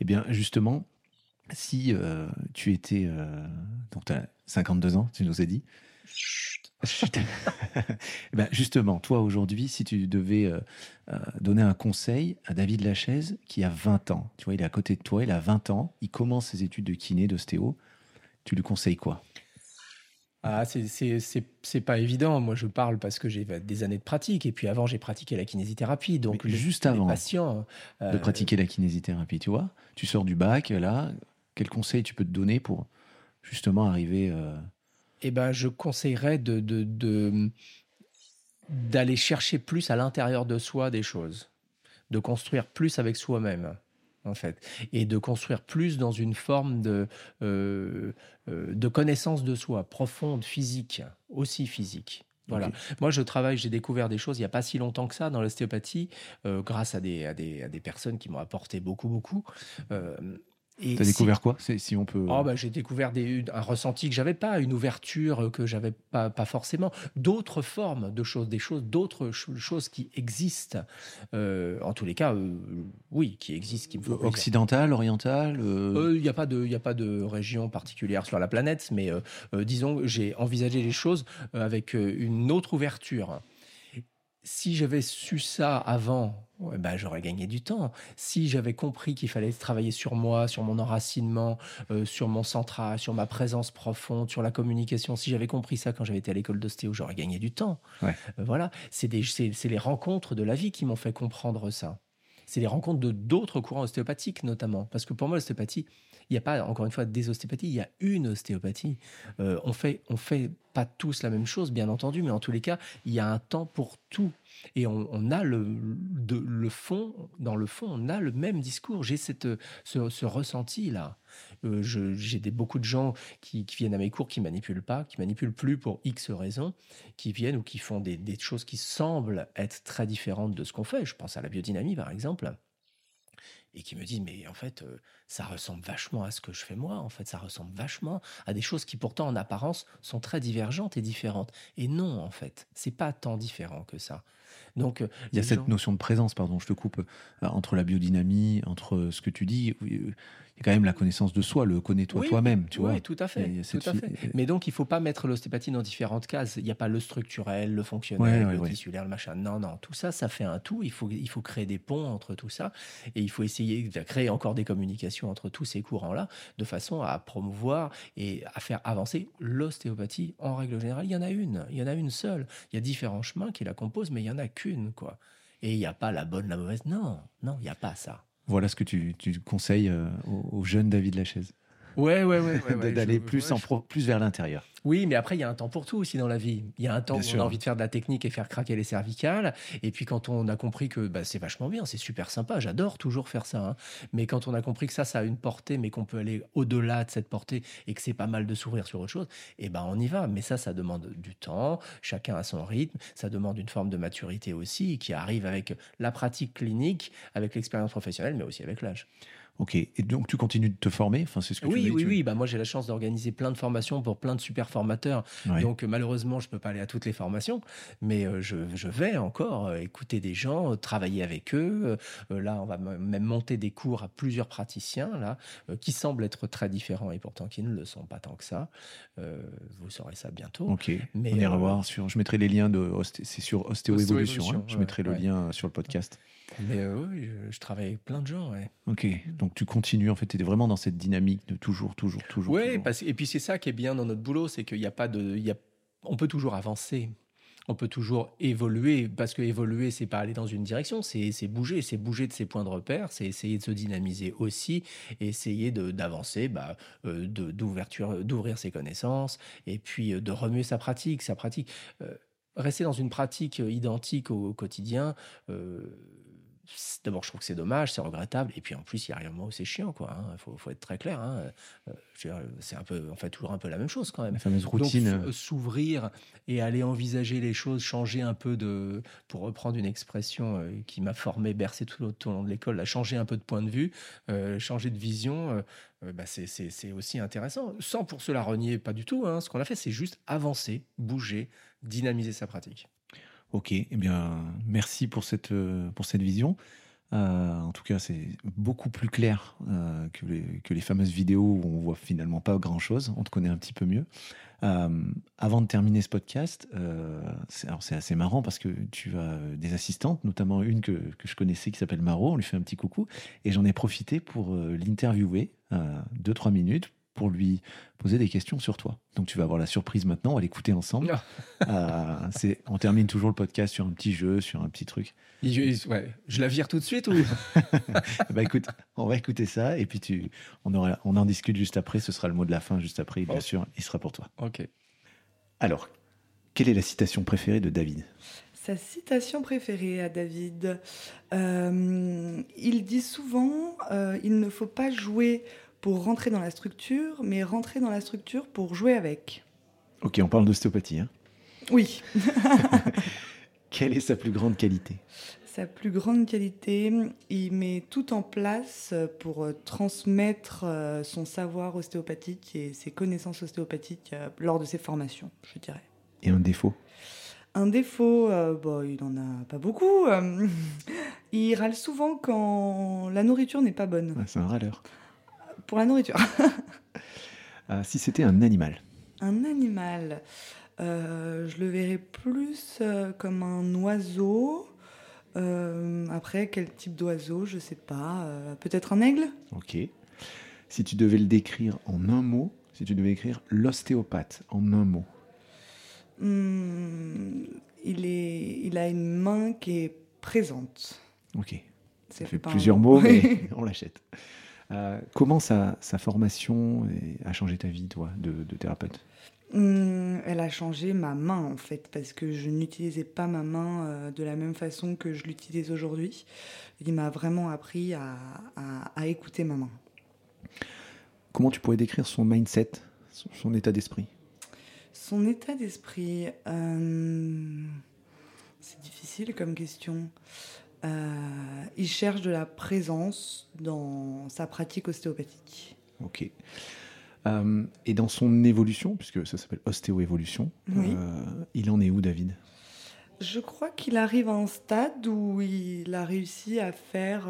Eh bien, justement, si euh, tu étais. Euh, donc, tu as 52 ans, tu nous as dit. Chut. Ben justement, toi aujourd'hui, si tu devais euh, donner un conseil à David Lachaise qui a 20 ans, tu vois, il est à côté de toi, il a 20 ans, il commence ses études de kiné, d'ostéo, tu lui conseilles quoi? Ah, c'est pas évident. Moi, je parle parce que j'ai des années de pratique. Et puis avant, j'ai pratiqué la kinésithérapie. Donc, juste avant de pratiquer la kinésithérapie, tu vois, tu sors du bac, là, quel conseil tu peux te donner pour justement arriver euh... Eh ben, je conseillerais de, d'aller chercher plus à l'intérieur de soi des choses, de construire plus avec soi-même. en fait, et de construire plus dans une forme de, euh, euh, de connaissance de soi, profonde, physique, aussi physique. Voilà. Moi, je travaille, j'ai découvert des choses il n'y a pas si longtemps que ça dans l'ostéopathie, euh, grâce à des, à des, à, des, personnes qui m'ont apporté beaucoup, beaucoup. Tu as découvert quoi si on peut... Oh, bah, J'ai découvert des, un ressenti que j'avais pas, une ouverture que j'avais pas, pas forcément, d'autres formes de choses, des choses, d'autres choses qui existent. Euh, en tous les cas, euh, oui, qui existent. Qui me Occidental, oriental Il euh n'y a, pas de, a pas de région particulière sur la planète, mais disons, j'ai envisagé les choses avec une autre ouverture si j'avais su ça avant, bah, j'aurais gagné du temps. Si j'avais compris qu'il fallait travailler sur moi, sur mon enracinement, euh, sur mon central, sur ma présence profonde, sur la communication, si j'avais compris ça quand j'avais été à l'école d'ostéo, j'aurais gagné du temps. Euh, voilà, c'est les rencontres de la vie qui m'ont fait comprendre ça. C'est les rencontres de d'autres courants ostéopathiques notamment. Parce que pour moi, l'ostéopathie, il n'y a pas, encore une fois, des ostéopathies, il y a une ostéopathie. Euh, on fait, on fait pas tous la même chose, bien entendu, mais en tous les cas, il y a un temps pour Et on, a le, fond, dans le fond, on a le même discours. J'ai cette, ce, ressenti-là. Euh, j'ai beaucoup de gens qui, viennent à mes cours qui manipulent pas, qui manipulent plus pour X raisons, qui viennent ou qui font des choses qui semblent être très différentes de ce qu'on fait. Je pense à la biodynamie, par exemple et qui me disent mais en fait euh, ça ressemble vachement à ce que je fais moi en fait ça ressemble vachement à des choses qui pourtant en apparence sont très divergentes et différentes. Et non en fait c'est pas tant différent que ça donc euh, il y a cette notion de présence pardon je te coupe euh, entre la biodynamie entre ce que tu dis il y a quand même la connaissance de soi, le connais-toi toi-même, tu vois. Oui, tout à fait. tout à fait. Mais donc, il faut pas mettre l'ostéopathie dans différentes cases. Il n'y a pas le structurel, le fonctionnel, le tissulaire, le machin. Non, non, tout ça, ça fait un tout. Il faut, il faut créer des ponts entre tout ça. Et il faut essayer de créer encore des communications entre tous ces courants-là, de façon à promouvoir et à faire avancer l'ostéopathie en règle générale. Il y en a une, il y en a une seule. Il y a différents chemins qui la composent, mais il y en a qu'une, quoi. Et il n'y a pas la bonne, la mauvaise. Non, non, il n'y a pas ça. Voilà ce que tu, conseilles euh, au, jeune David Lachaise. Ouais, ouais, ouais. D'aller plus, plus vers l'intérieur. Oui, mais après, il y a un temps pour tout aussi dans la vie. Il y a un temps où on a envie de faire de la technique et faire craquer les cervicales. Et puis quand on a compris que bah, c'est vachement bien, c'est super sympa, j'adore toujours faire ça. Hein. Mais quand on a compris que ça, ça a une portée, mais qu'on peut aller au-delà de cette portée et que c'est pas mal de s'ouvrir sur autre chose, et eh ben on y va. Mais ça, ça demande du temps, chacun a son rythme, ça demande une forme de maturité aussi qui arrive avec la pratique clinique, avec l'expérience professionnelle, mais aussi avec l'âge. Ok, et donc tu continues de te former? Enfin, c'est ce que Oui, tu oui, oui. Bah, moi, j'ai la chance d'organiser plein de formations pour plein de super formateurs. Donc, malheureusement, je ne peux pas aller à toutes les formations, mais euh, je, je, vais encore euh, écouter des gens, euh, travailler avec eux. là, on va même monter des cours à plusieurs praticiens là, qui semblent être très différents et pourtant qui ne le sont pas tant que ça. vous saurez ça bientôt. Ok, mais, on ira voir. Sur, je mettrai les liens de. C'est sur Ostéo, Évolution. Hein. je mettrai le lien sur le podcast. Mais euh, oui, je, travaille avec plein de gens. Ouais. Ok, donc tu continues, en fait, tu es vraiment dans cette dynamique de toujours, toujours, toujours. Oui, et puis c'est ça qui est bien dans notre boulot, c'est qu'il n'y a pas de. Y a, on peut toujours avancer. On peut toujours évoluer, parce que évoluer, c'est pas aller dans une direction, c'est bouger, c'est bouger de ses points de repère, c'est essayer de se dynamiser aussi, essayer d'avancer, bah, euh, d'ouvrir ses connaissances, et puis euh, de remuer sa pratique. Sa pratique. rester dans une pratique identique au, quotidien, D'abord, je trouve que c'est dommage, c'est regrettable. Et puis en plus, il y a rien de moi c'est chiant, quoi. Il hein. faut, être très clair. Hein. Euh, c'est un peu, en fait, toujours un peu la même chose quand même. La fameuse routine. Euh, s'ouvrir et aller envisager les choses, changer un peu de, pour reprendre une expression euh, qui m'a formé, bercé tout, au long de l'école, changer un peu de point de vue, changer de vision. Bah c'est aussi intéressant. Sans pour cela renier, pas du tout. Hein. Ce qu'on a fait, c'est juste avancer, bouger, dynamiser sa pratique. Ok, eh bien, merci pour cette, euh, pour cette vision. Euh, en tout cas, c'est beaucoup plus clair euh, que, les, que, les, fameuses vidéos où on voit finalement pas grand chose. On te connaît un petit peu mieux. avant de terminer ce podcast, c'est assez marrant parce que tu as des assistantes, notamment une que, que je connaissais qui s'appelle Maro. On lui fait un petit coucou et j'en ai profité pour l'interviewer deux trois minutes pour lui poser des questions sur toi. Donc tu vas avoir la surprise maintenant, on va l'écouter ensemble. Ah. Euh, on termine toujours le podcast sur un petit jeu, sur un petit truc. Je la vire tout de suite ou? Bah écoute, on va écouter ça et puis tu, on, aura, on en discute juste après. Ce sera le mot de la fin juste après, bien sûr. Il sera pour toi. Ok. Alors, quelle est la citation préférée de David? Sa citation préférée à David, euh, il dit souvent euh, il ne faut pas jouer pour rentrer dans la structure, mais rentrer dans la structure pour jouer avec. Ok, on parle d'ostéopathie. Hein oui. Quelle est sa plus grande qualité? Sa plus grande qualité, il met tout en place pour transmettre euh, son savoir ostéopathique et ses connaissances ostéopathiques lors de ses formations, je dirais. Et un défaut? Un défaut, euh, bon, il n'en a pas beaucoup. Euh, il râle souvent quand la nourriture n'est pas bonne. c'est un râleur. Pour la nourriture. Euh, si c'était un animal Un animal. je le verrais plus comme un oiseau. après, quel type d'oiseau Je sais pas. Peut-être un aigle? Ok. Si tu devais le décrire en un mot, si tu devais écrire l'ostéopathe en un mot, Hmm, il, est, il a une main qui est présente. Ok. Ça fait plusieurs mots, mais on l'achète. Euh, comment sa, sa, formation a changé ta vie, toi, de, thérapeute? Hmm, Elle a changé ma main, en fait, parce que je n'utilisais pas ma main euh, de la même façon que je l'utilise aujourd'hui. Il m'a vraiment appris à, à, écouter ma main. Comment tu pourrais décrire son mindset, son état d'esprit? Son état d'esprit, euh, c'est difficile comme question. Euh, il cherche de la présence dans sa pratique ostéopathique. Ok. Euh, et dans son évolution, puisque ça s'appelle ostéo-évolution, il en est où, David? Je crois qu'il arrive à un stade où il a réussi à faire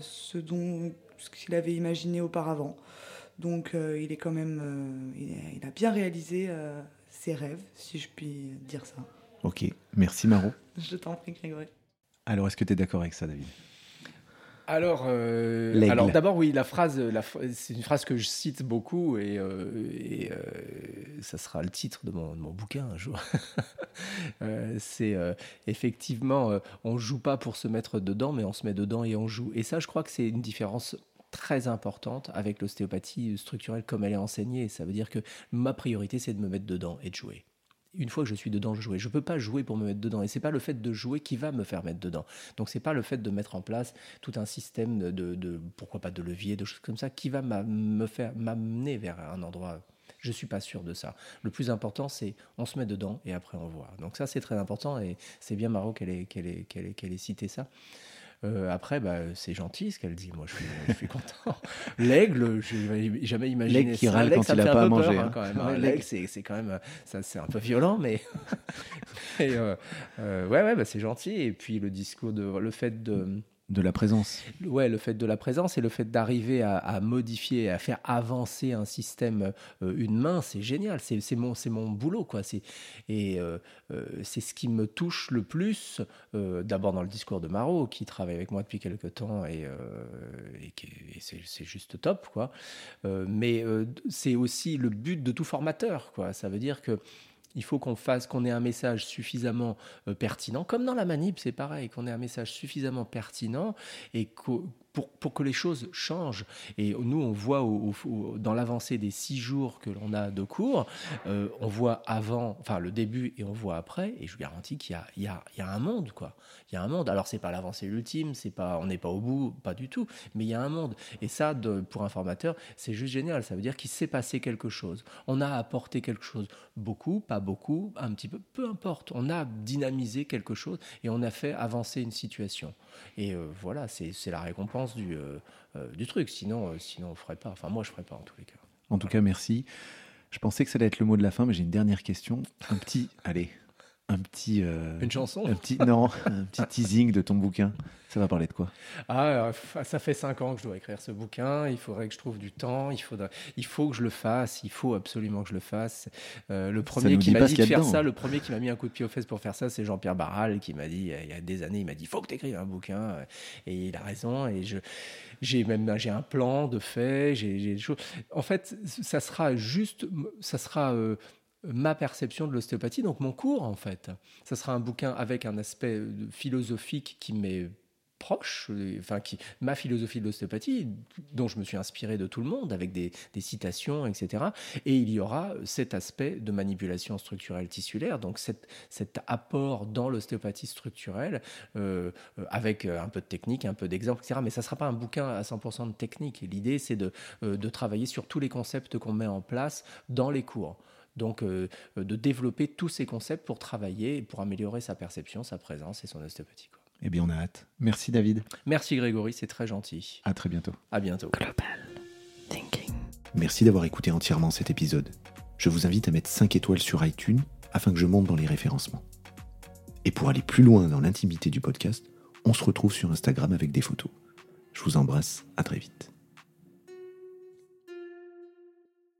ce dont ce qu'il avait imaginé auparavant. Donc il est quand même, il, a bien réalisé ses rêves, si je puis dire ça. Ok, merci Maro. je t'en prie, Grégory. Alors, est-ce que tu es d'accord avec ça, David? Alors, euh, alors d'abord, oui, la phrase, la, c'est une phrase que je cite beaucoup et, euh, et euh, ça sera le titre de mon, de mon bouquin un jour. c'est effectivement, on joue pas pour se mettre dedans, mais on se met dedans et on joue. Et ça, je crois que c'est une différence très importante avec l'ostéopathie structurelle comme elle est enseignée. Ça veut dire que ma priorité, c'est de me mettre dedans et de jouer une fois que je suis dedans, je joue. Je peux pas jouer pour me mettre dedans. Et c'est pas le fait de jouer qui va me faire mettre dedans. Donc c'est pas le fait de mettre en place tout un système de, pourquoi pas de levier, de choses comme ça, qui va me faire m'amener vers un endroit. Je suis pas sûr de ça. Le plus important, c'est on se met dedans et après on voit. Donc ça, c'est très important et c'est bien Maro qu'elle ait, qu'elle ait, qu'elle ait cité ça. Euh, après, bah, c'est gentil ce qu'elle dit. Moi, je suis, content. L'aigle, je n'ai jamais imaginé L'aigle qui râle quand il n'a pas à manger. Hein, hein. hein. L'aigle, c'est quand même, ça, c'est un peu violent, mais euh, euh, ouais, ouais, bah, c'est gentil. Et puis le discours de, le fait de de la présence. Ouais, le fait de la présence et le fait d'arriver à, modifier, à faire avancer un système, euh, une main, c'est génial. C'est mon, mon boulot, quoi. Et euh, euh, c'est ce qui me touche le plus, d'abord dans le discours de Marot, qui travaille avec moi depuis quelques temps et, et c'est juste top, quoi. mais c'est aussi le but de tout formateur, quoi. Ça veut dire que il faut qu'on fasse, qu'on ait un message suffisamment euh, pertinent, comme dans la manip, c'est pareil, qu'on ait un message suffisamment pertinent et pour, que les choses changent. Et nous, on voit dans l'avancée des six jours que l'on a de cours, euh, on voit avant, enfin le début et on voit après, et je vous garantis qu'il y, y, y a, un monde, quoi. Il y a un monde. Alors c'est pas l'avancée ultime, c'est pas, on n'est pas au bout, pas du tout, mais il y a un monde. Et ça, pour un formateur, c'est juste génial. Ça veut dire qu'il s'est passé quelque chose. On a apporté quelque chose, beaucoup, pas beaucoup, un petit peu, peu importe. On a dynamisé quelque chose et on a fait avancer une situation. Et euh, voilà, c'est la récompense du, euh, euh, du truc. Sinon, sinon on ne ferait pas. Enfin, moi, je ne ferais pas en tous les cas. En tout cas, merci. Je pensais que ça allait être le mot de la fin, mais j'ai une dernière question. Un petit, allez, un petit. Euh, une chanson un petit, Non, un petit teasing de ton bouquin. Ça va parler de quoi? Ah, ça fait cinq ans que je dois écrire ce bouquin. Il faudrait que je trouve du temps. Il, faudrait, il faut que je le fasse. Il faut absolument que je le fasse. Euh, le premier qui m'a dit de faire ça, le premier qui m'a mis un coup de pied aux fesses pour faire ça, c'est Jean-Pierre Barral qui m'a dit il y a des années, il m'a dit il faut que tu écrives un bouquin. Et il a raison. Et je, j'ai même j'ai un plan de fait. J'ai, des choses. En fait, ça sera juste, ça sera euh, ma perception de l'ostéopathie, donc mon cours en fait. Ça sera un bouquin avec un aspect euh, philosophique qui m'est proche, enfin qui, ma philosophie de l'ostéopathie, dont je me suis inspiré de tout le monde, avec des, citations, etc. Et il y aura cet aspect de manipulation structurelle tissulaire, donc cet, cet apport dans l'ostéopathie structurelle, euh, euh, avec un peu de technique, un peu d'exemple, etc. Mais ça ne sera pas un bouquin à 100% de technique. L'idée, c'est de, de travailler sur tous les concepts qu'on met en place dans les cours. Donc, de développer tous ces concepts pour travailler et pour améliorer sa perception, sa présence et son ostéopathie. Eh bien, on a hâte. Merci David. Merci Grégory, c'est très gentil. À très bientôt. À bientôt. Global Thinking. Merci d'avoir écouté entièrement cet épisode. Je vous invite à mettre 5 étoiles sur iTunes afin que je monte dans les référencements. Et pour aller plus loin dans l'intimité du podcast, on se retrouve sur Instagram avec des photos. Je vous embrasse, à très vite.